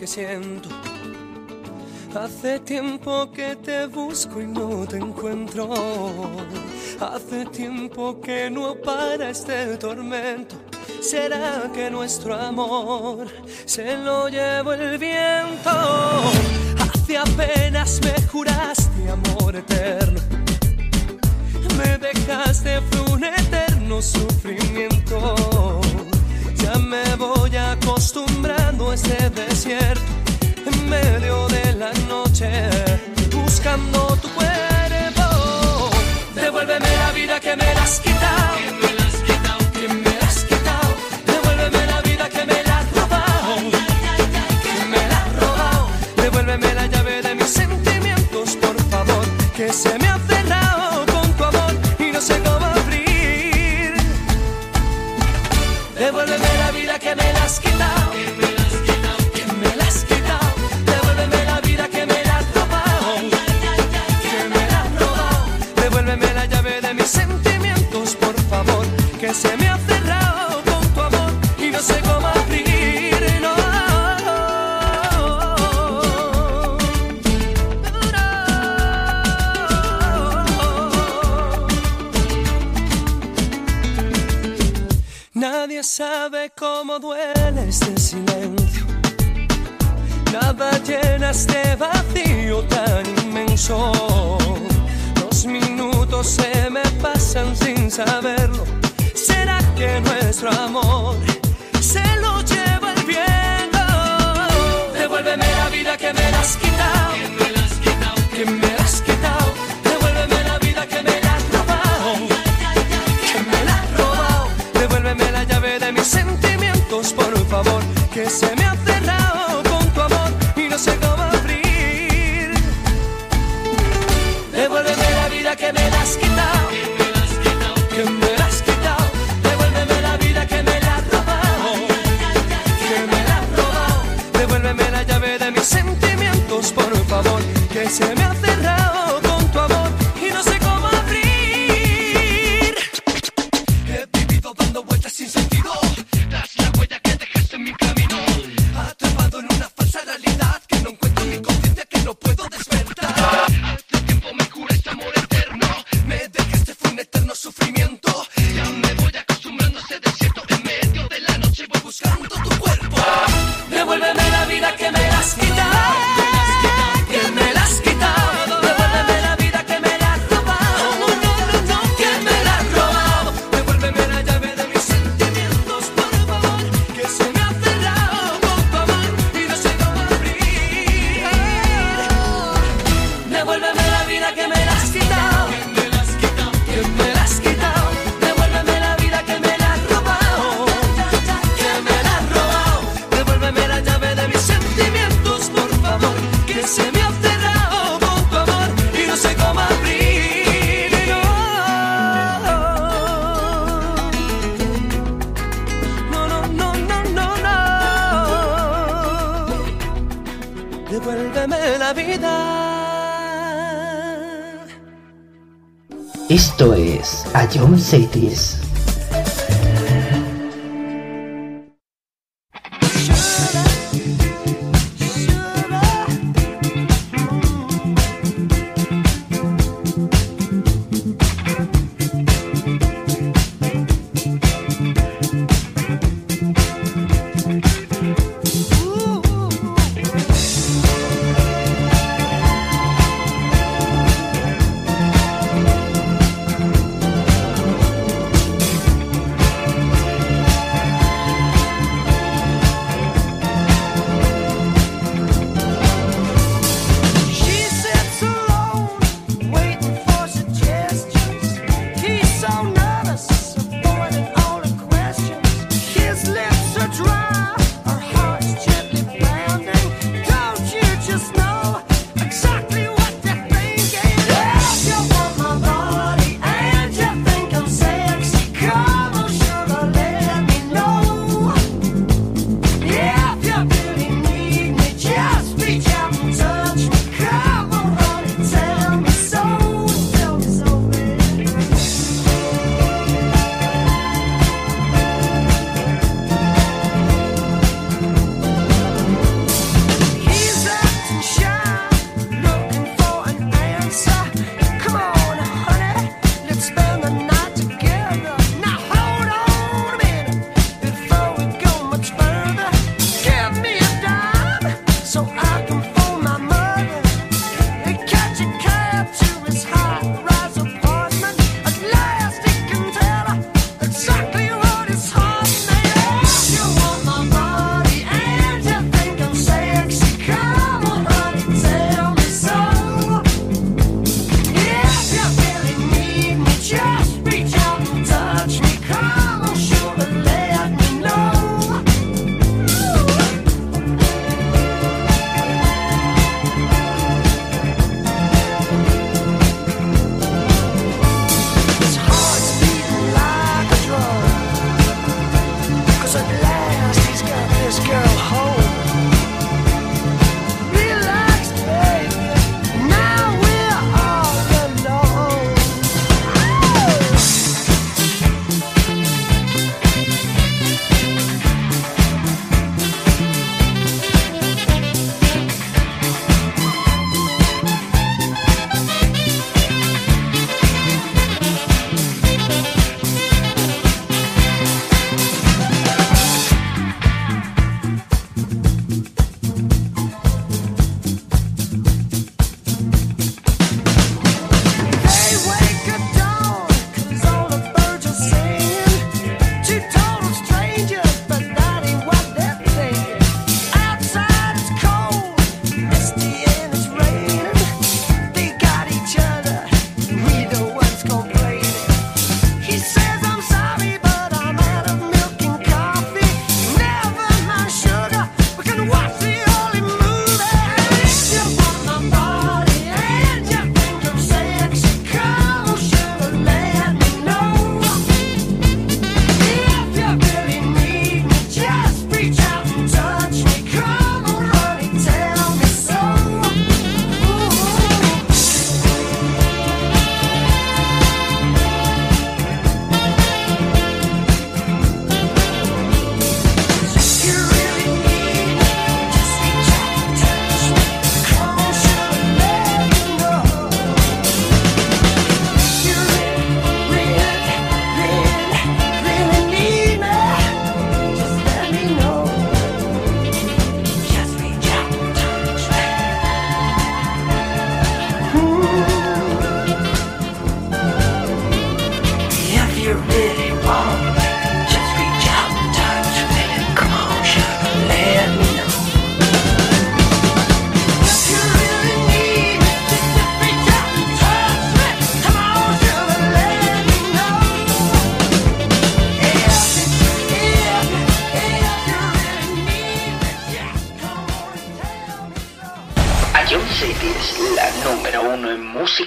Speaker 30: siento. Hace tiempo que te busco y no te encuentro. Hace tiempo que no para este tormento. ¿Será que nuestro amor se lo llevó el viento? Hace apenas me juraste amor eterno. Me dejaste fue un eterno sufrimiento. Ya me voy acostumbrando a este desierto en medio de la noche, buscando tu cuerpo. Devuélveme la vida que me has quitado este vacío tan inmenso. Los minutos se me pasan sin saberlo. ¿Será que nuestro amor se lo lleva el viento? Devuélveme la vida que me das.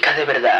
Speaker 30: de verdad.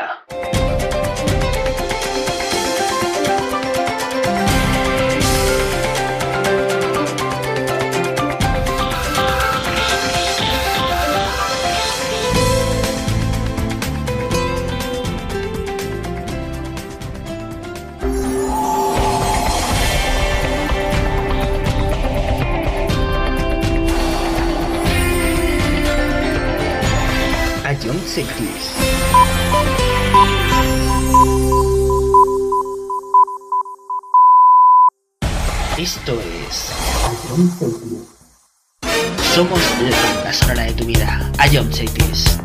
Speaker 30: construir la mejor hora de tu vida.
Speaker 2: A John Cities.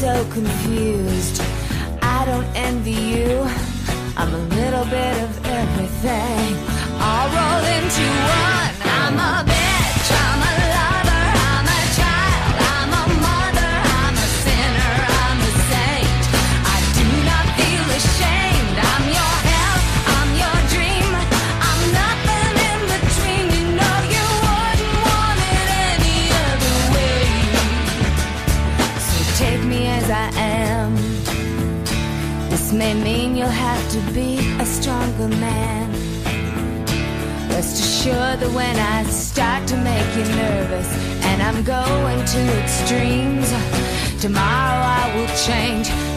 Speaker 31: さを組み a man.
Speaker 32: Rest assured that when I start to make you nervous and I'm going to extremes, tomorrow I will change.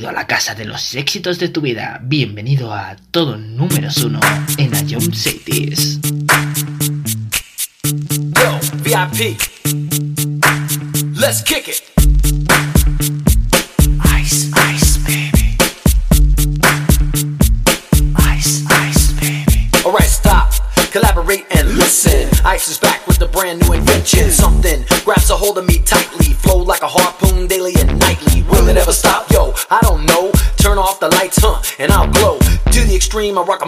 Speaker 2: Bienvenido a la casa de los éxitos de tu vida. Bienvenido a todo números uno en Ion Cities.
Speaker 33: Yo, VIP. Let's kick it.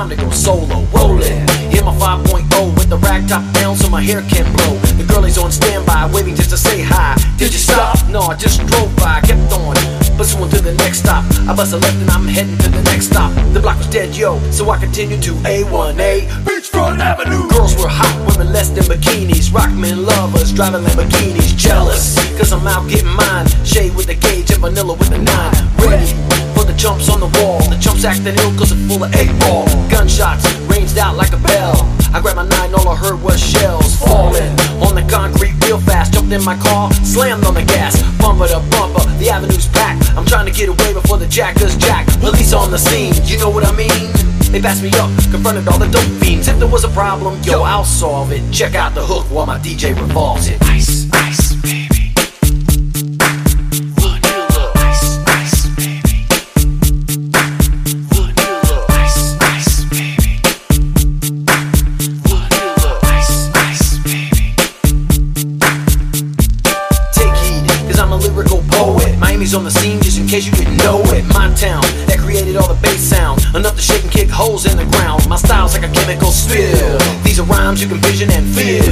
Speaker 33: Time to go solo. Rolling. Hit my 5.0 with the rag top down so my hair can't blow. The girlie's on standby, waiting just to say hi. Did you stop? No, I just drove by, kept on. Pursuing to the next stop. I bust a left and I'm heading to the next stop. The block was dead, yo, so I continued to A1A. Beachfront Avenue. Girls were hot, women less than bikinis. Rockmen lovers, driving Lamborghinis. Jealous, cause I'm out getting mine. Shade with the gauge and vanilla with the nine. Ready jumps on the wall. The chumps acting ill cause it's full of eight ball. Gunshots ranged out like a bell. I grabbed my nine, all I heard was shells falling on the concrete real fast. Jumped in my car, slammed on the gas, bumper to bumper. The avenue's packed. I'm trying to get away before the jackers jack. Police on the scene, you know what I mean? They passed me up, confronted all the dope fiends. If there was a problem, yo, I'll solve it. Check out the hook while my DJ revolves it. Ice, On the scene just in case you didn't know it. My town that created all the bass sound. Enough to shake and kick holes in the ground. My style's like a chemical spill. These are rhymes you can vision and feel.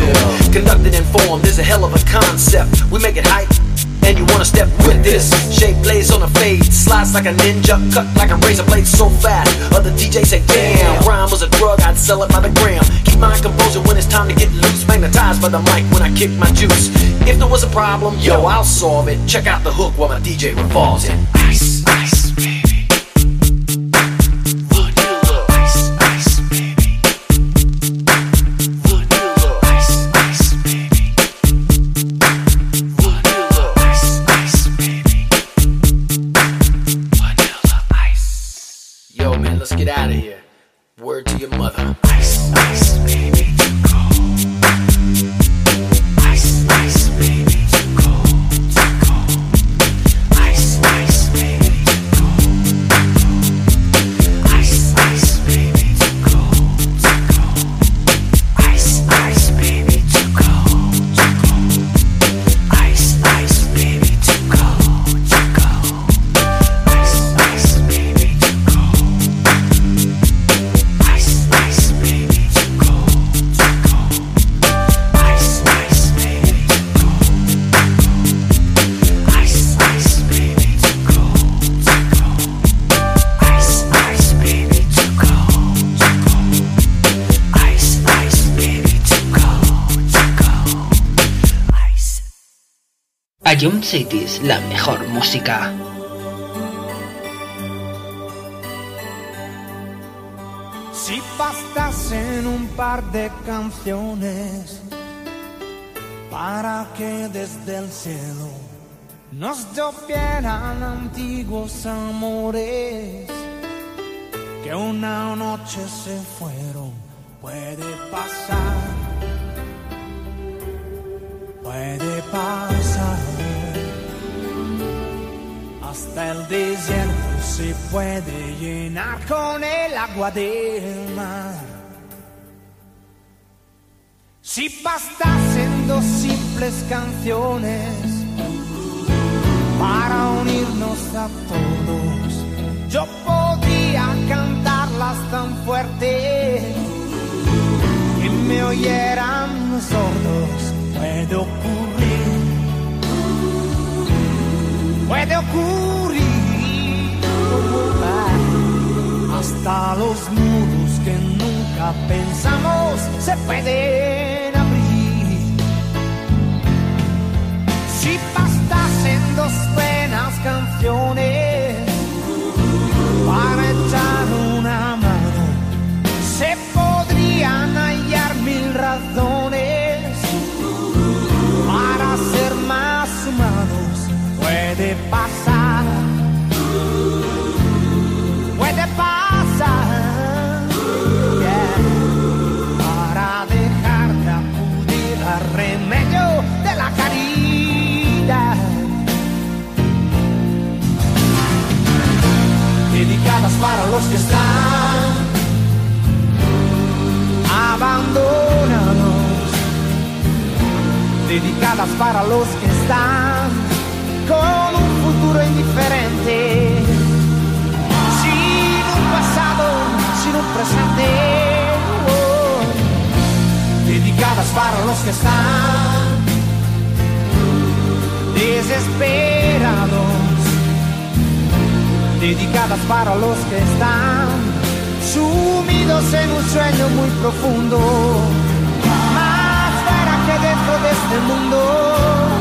Speaker 33: Conducted and formed is a hell of a concept. We make it hype. And you wanna step with this. Shape plays on a fade slides like a ninja Cut like a razor blade so fast. Other DJs say damn Rhyme was a drug I'd sell it by the gram. Keep my composure when it's time to get loose. Magnetized by the mic when I kick my juice. If there was a problem, yo, I'll solve it. Check out the hook while my DJ revolves it ice,
Speaker 2: La mejor música.
Speaker 34: Si bastasen un par de canciones para que desde el cielo nos llovieran antiguos amores que una noche se fueron, puede pasar, desierto se puede llenar con el agua del mar. Si bastasen dos simples canciones para unirnos a todos, yo podría cantarlas tan fuerte que me oyeran los sordos. Puede ocurrir puede ocurrir. Hasta los muros que nunca pensamos se pueden abrir. Si bastasen dos buenas canciones para echar para los que están abandonados, dedicadas para los que están con un futuro indiferente, sin un pasado, sin un presente, oh, dedicadas para los que están. Dedicadas para los que están sumidos en un sueño muy profundo, más fuera que dentro de este mundo.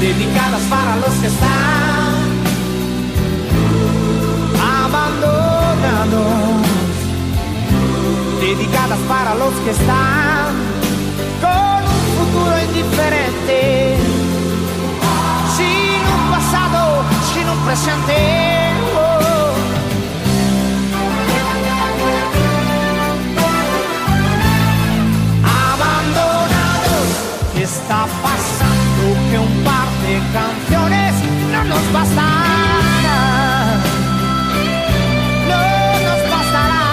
Speaker 34: Dedicadas para los que están abandonados. Dedicadas para los que están indiferente, sin un pasado, sin un presente. oh. Abandonados, ¿qué está pasando? Que un par de canciones no nos bastarán. No nos bastará.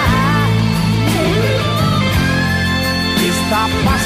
Speaker 34: ¿Qué está pasando?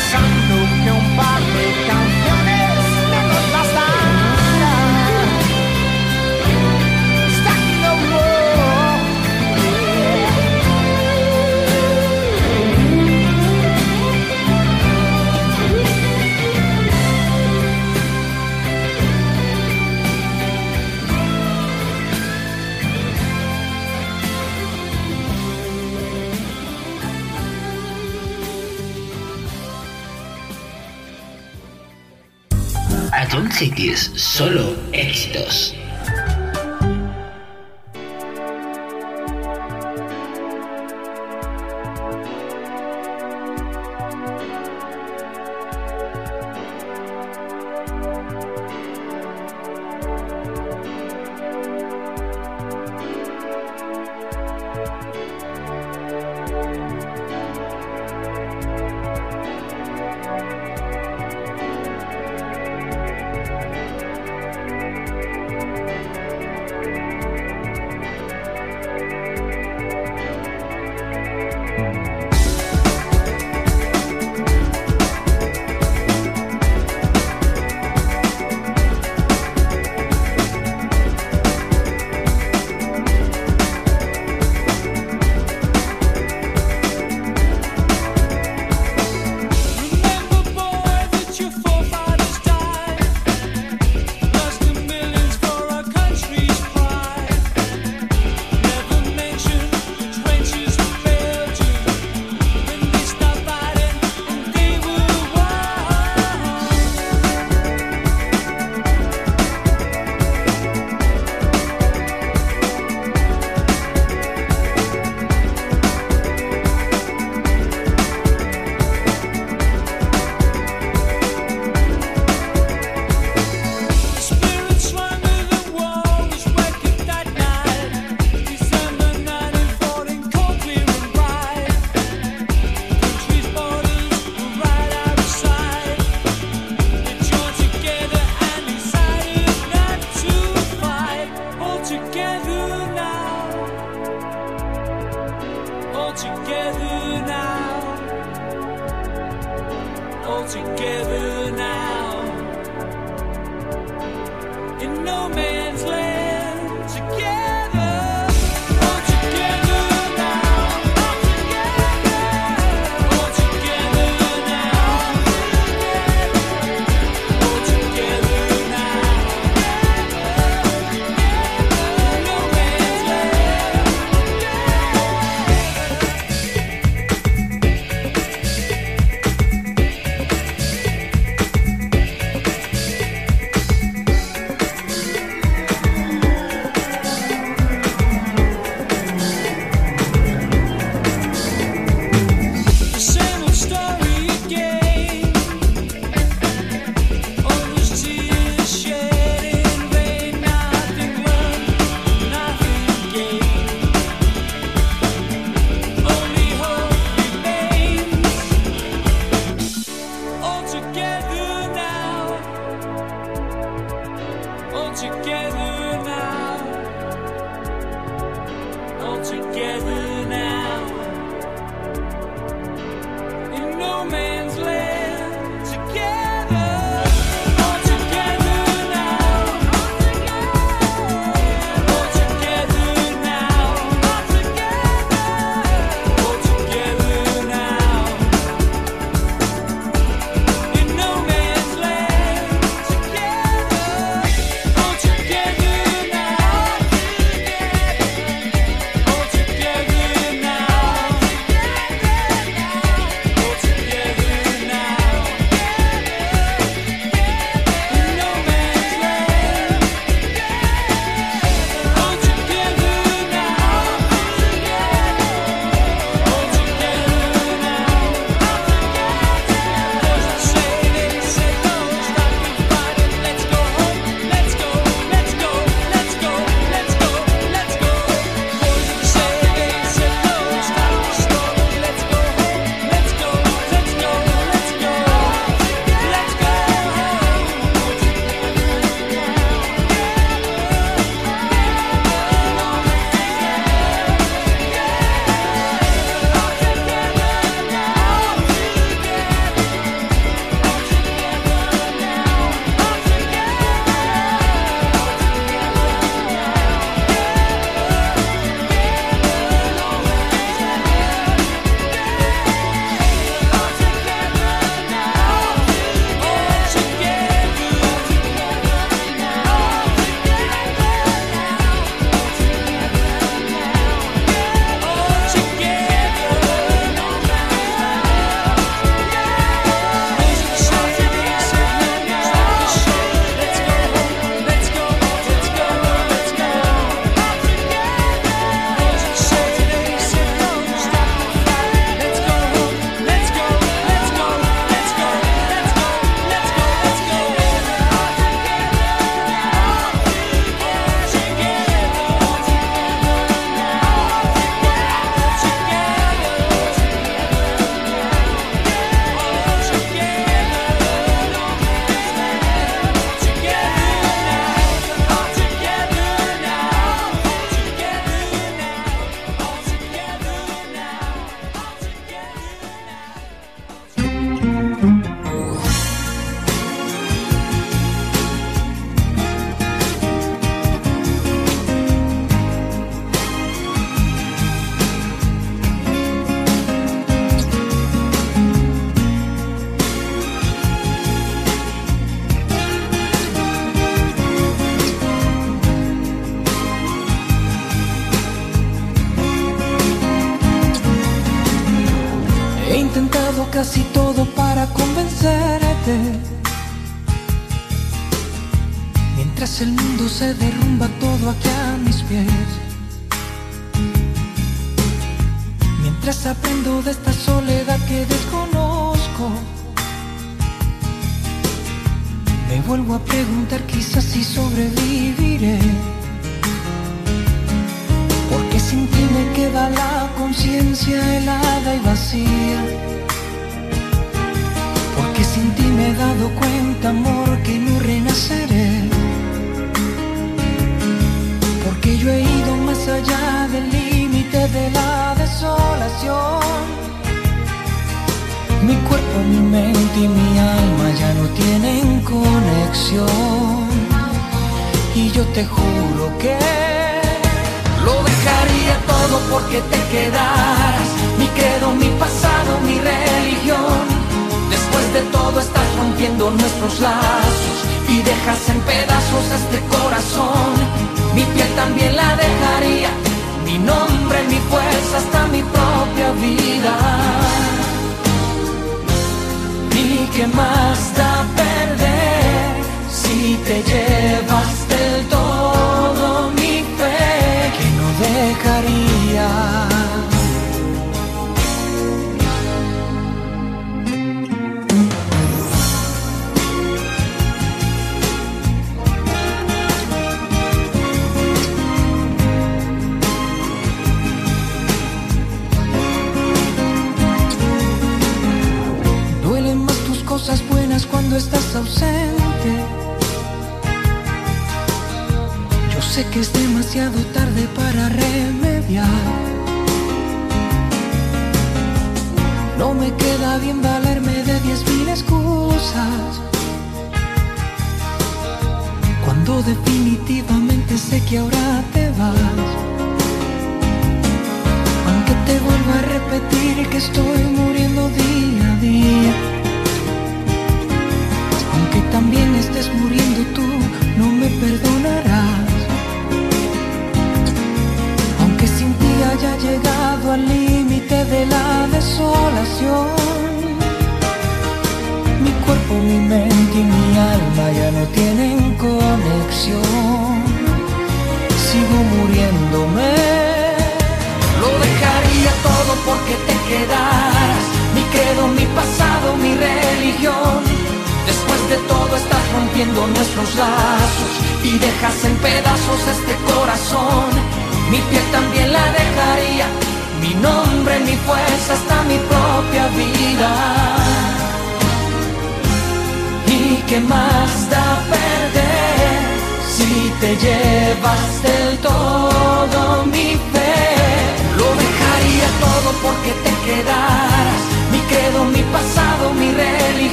Speaker 35: Cities, solo éxitos.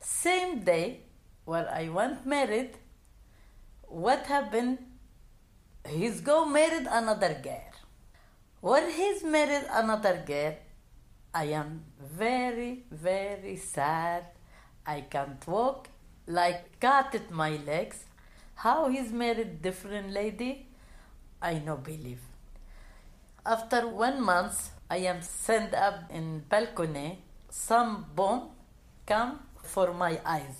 Speaker 36: Same day when I want married. What happened? He's go married another girl. When he's married another girl, I am very very sad. I can't walk. Like cut at my legs. How he's married different lady? I no believe. After one month, I am sent up in balcony. Some bomb come for my eyes.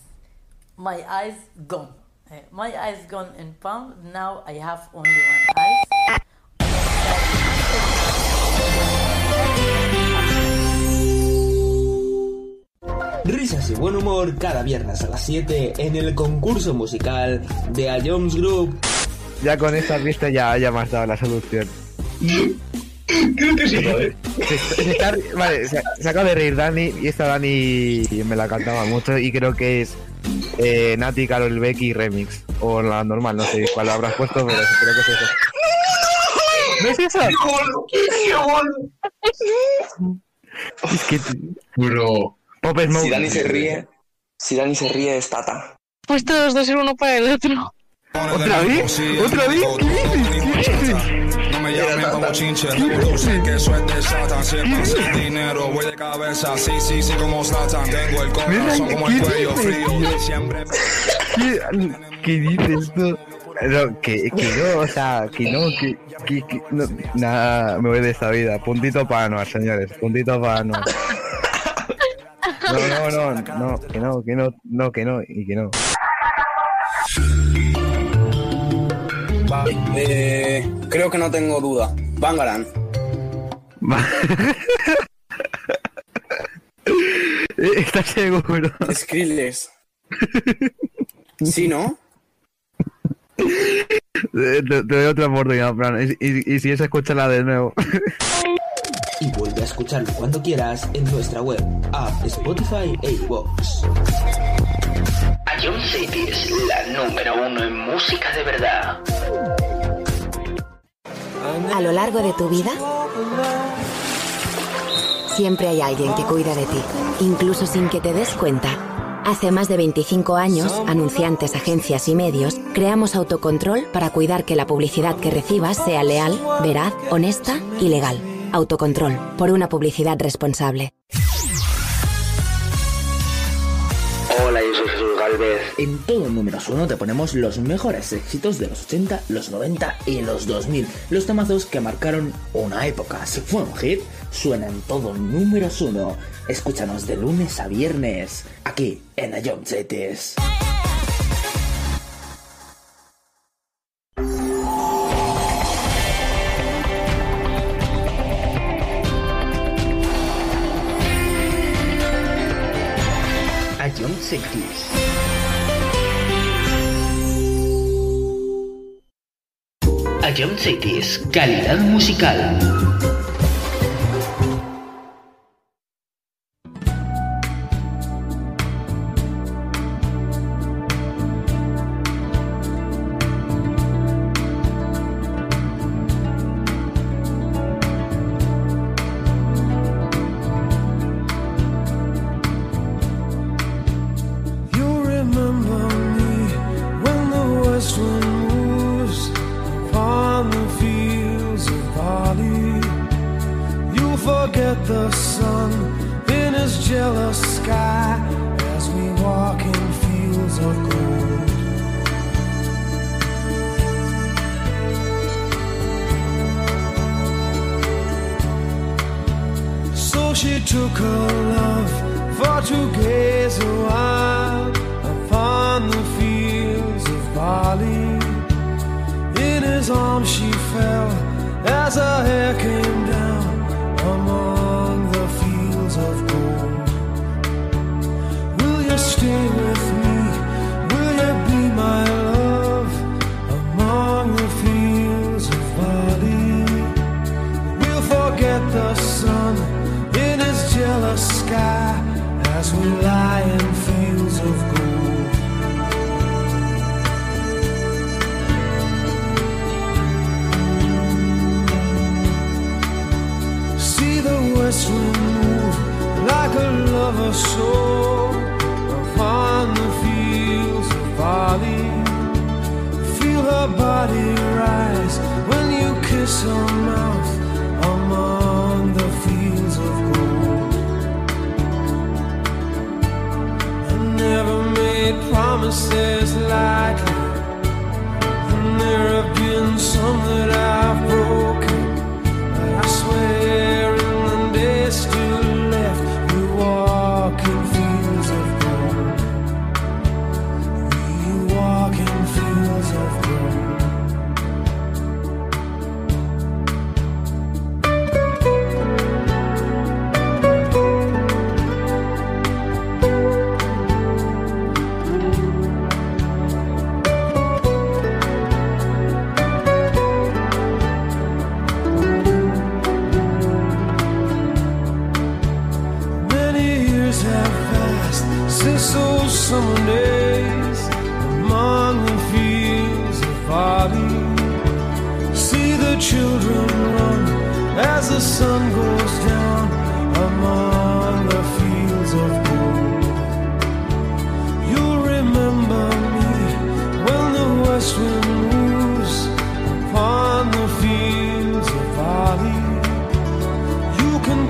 Speaker 36: My eyes gone. Eh, My eyes gone in palm. Now I have only one eye.
Speaker 19: Risas y buen humor cada viernes a las 7 en el concurso musical de A Jones Group.
Speaker 9: Ya con esta pista ya, ya me has dado la solución.
Speaker 20: Creo que sí, ¿eh?
Speaker 9: Se, se está- vale, se, se acaba de reír Dani y esta Dani me la cantaba mucho y creo que es eh, Nati Carol Becky Remix o la normal, no sé cuál habrás puesto, pero creo que es eso. ¿No es eso? Es que
Speaker 20: Bro.
Speaker 9: Pop.
Speaker 21: Si Dani se ríe, si Dani se ríe es Tata.
Speaker 22: Pues todos dos ser uno para el otro.
Speaker 9: ¿Otra vez? ¿Otra vez? ¿Qué dices? ¿Qué dices?
Speaker 23: Me llamen como chinche, reproducen que eso es de Satan. Siempre sin dinero, voy de cabeza, sí, sí, sí, como Satan. Tengo el corazón como el cuello frío, siempre.
Speaker 9: ¿Qué, qué dices tú? No, que, que no, o sea, que no, que, que, que no, nada, me voy de esta vida. Puntito para Anuar, señores, puntito para Anuar. No, no, no, no, que no, que no, no, que no, y que no.
Speaker 10: Eh, creo que no tengo duda. Bangaran.
Speaker 9: ¿Estás seguro?
Speaker 10: Skrillex. ¿Sí, no?
Speaker 9: Te, te doy otra oportunidad, Fran, y, y, y si es, escúchala de nuevo.
Speaker 19: Y vuelve a escucharlo cuando quieras en nuestra web, app, Spotify e iVoox.
Speaker 2: Ion City es la número uno en música de verdad.
Speaker 11: A lo largo de tu vida, siempre hay alguien que cuida de ti, incluso sin que te des cuenta. Hace más de 25 años, anunciantes, agencias y medios, creamos autocontrol para cuidar que la publicidad que recibas sea leal, veraz, honesta y legal. Autocontrol, por una publicidad responsable.
Speaker 2: En todo números uno te ponemos los mejores éxitos de los 80, los 90 y los 2000. Los temazos que marcaron una época. Si fue un hit, suena en todo números uno. Escúchanos de lunes a viernes, aquí en Ion Cities. Cities. Ion Cities, calidad musical.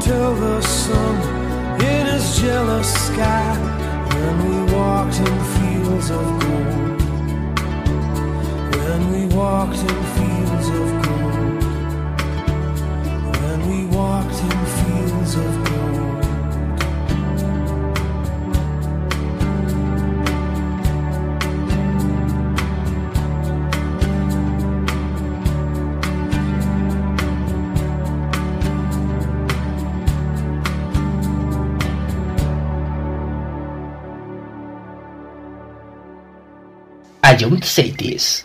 Speaker 12: till the sun in his jealous sky.
Speaker 2: When we walked in fields of gold. When we walked in fields of gold.
Speaker 37: don't say this.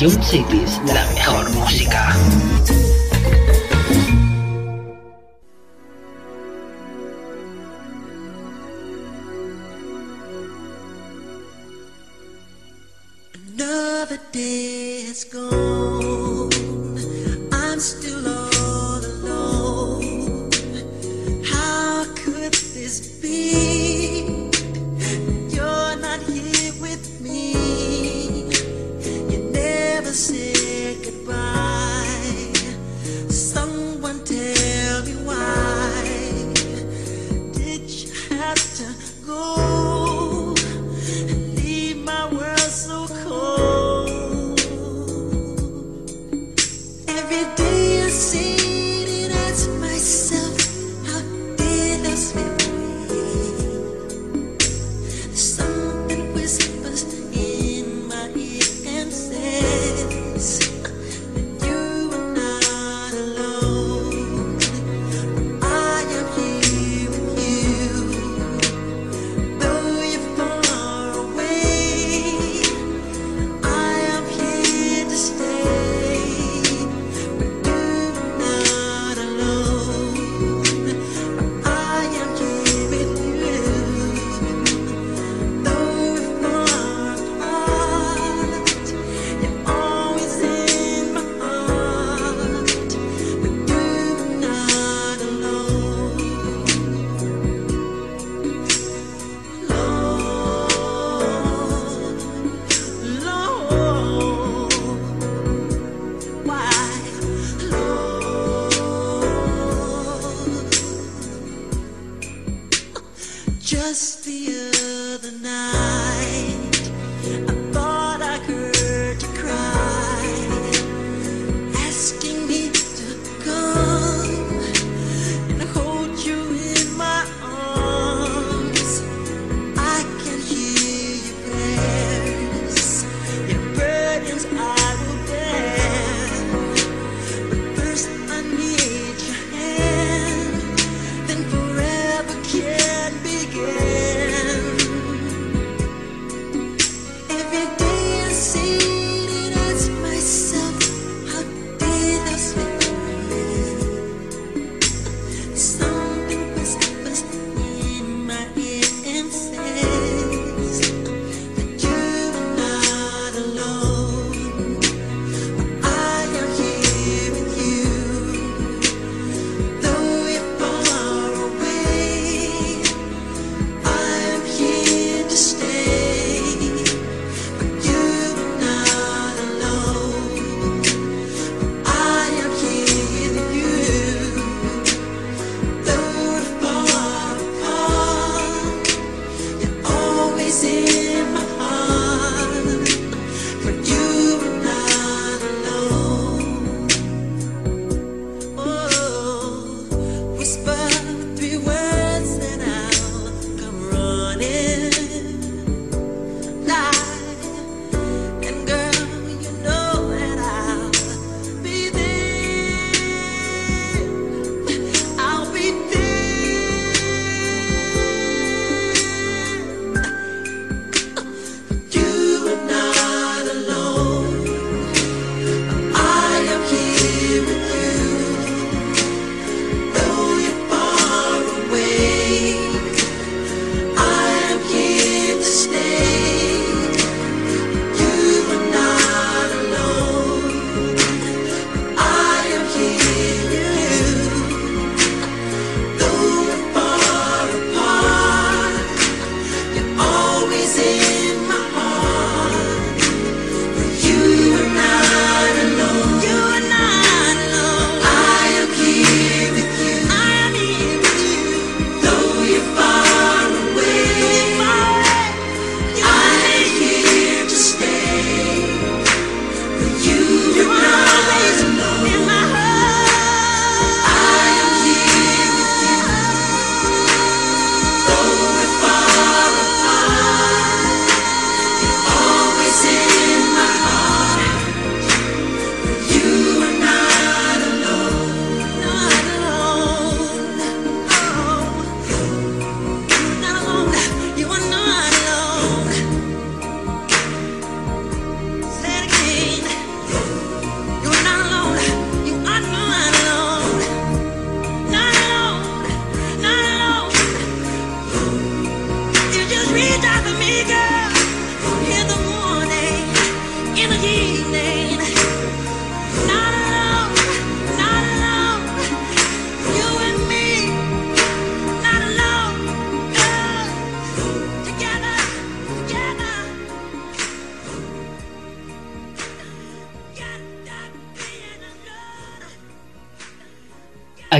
Speaker 38: Ion Cities, la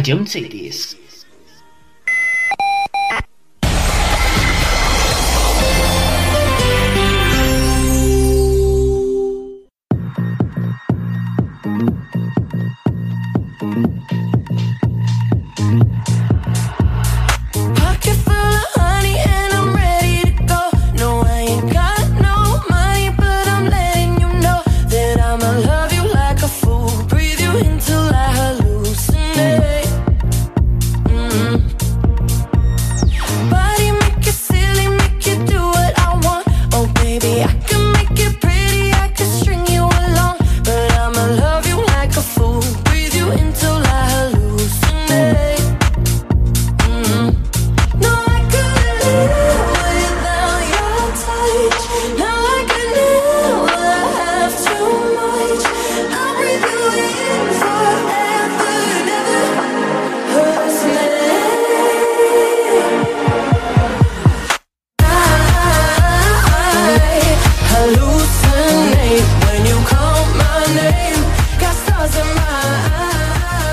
Speaker 38: a John Cities.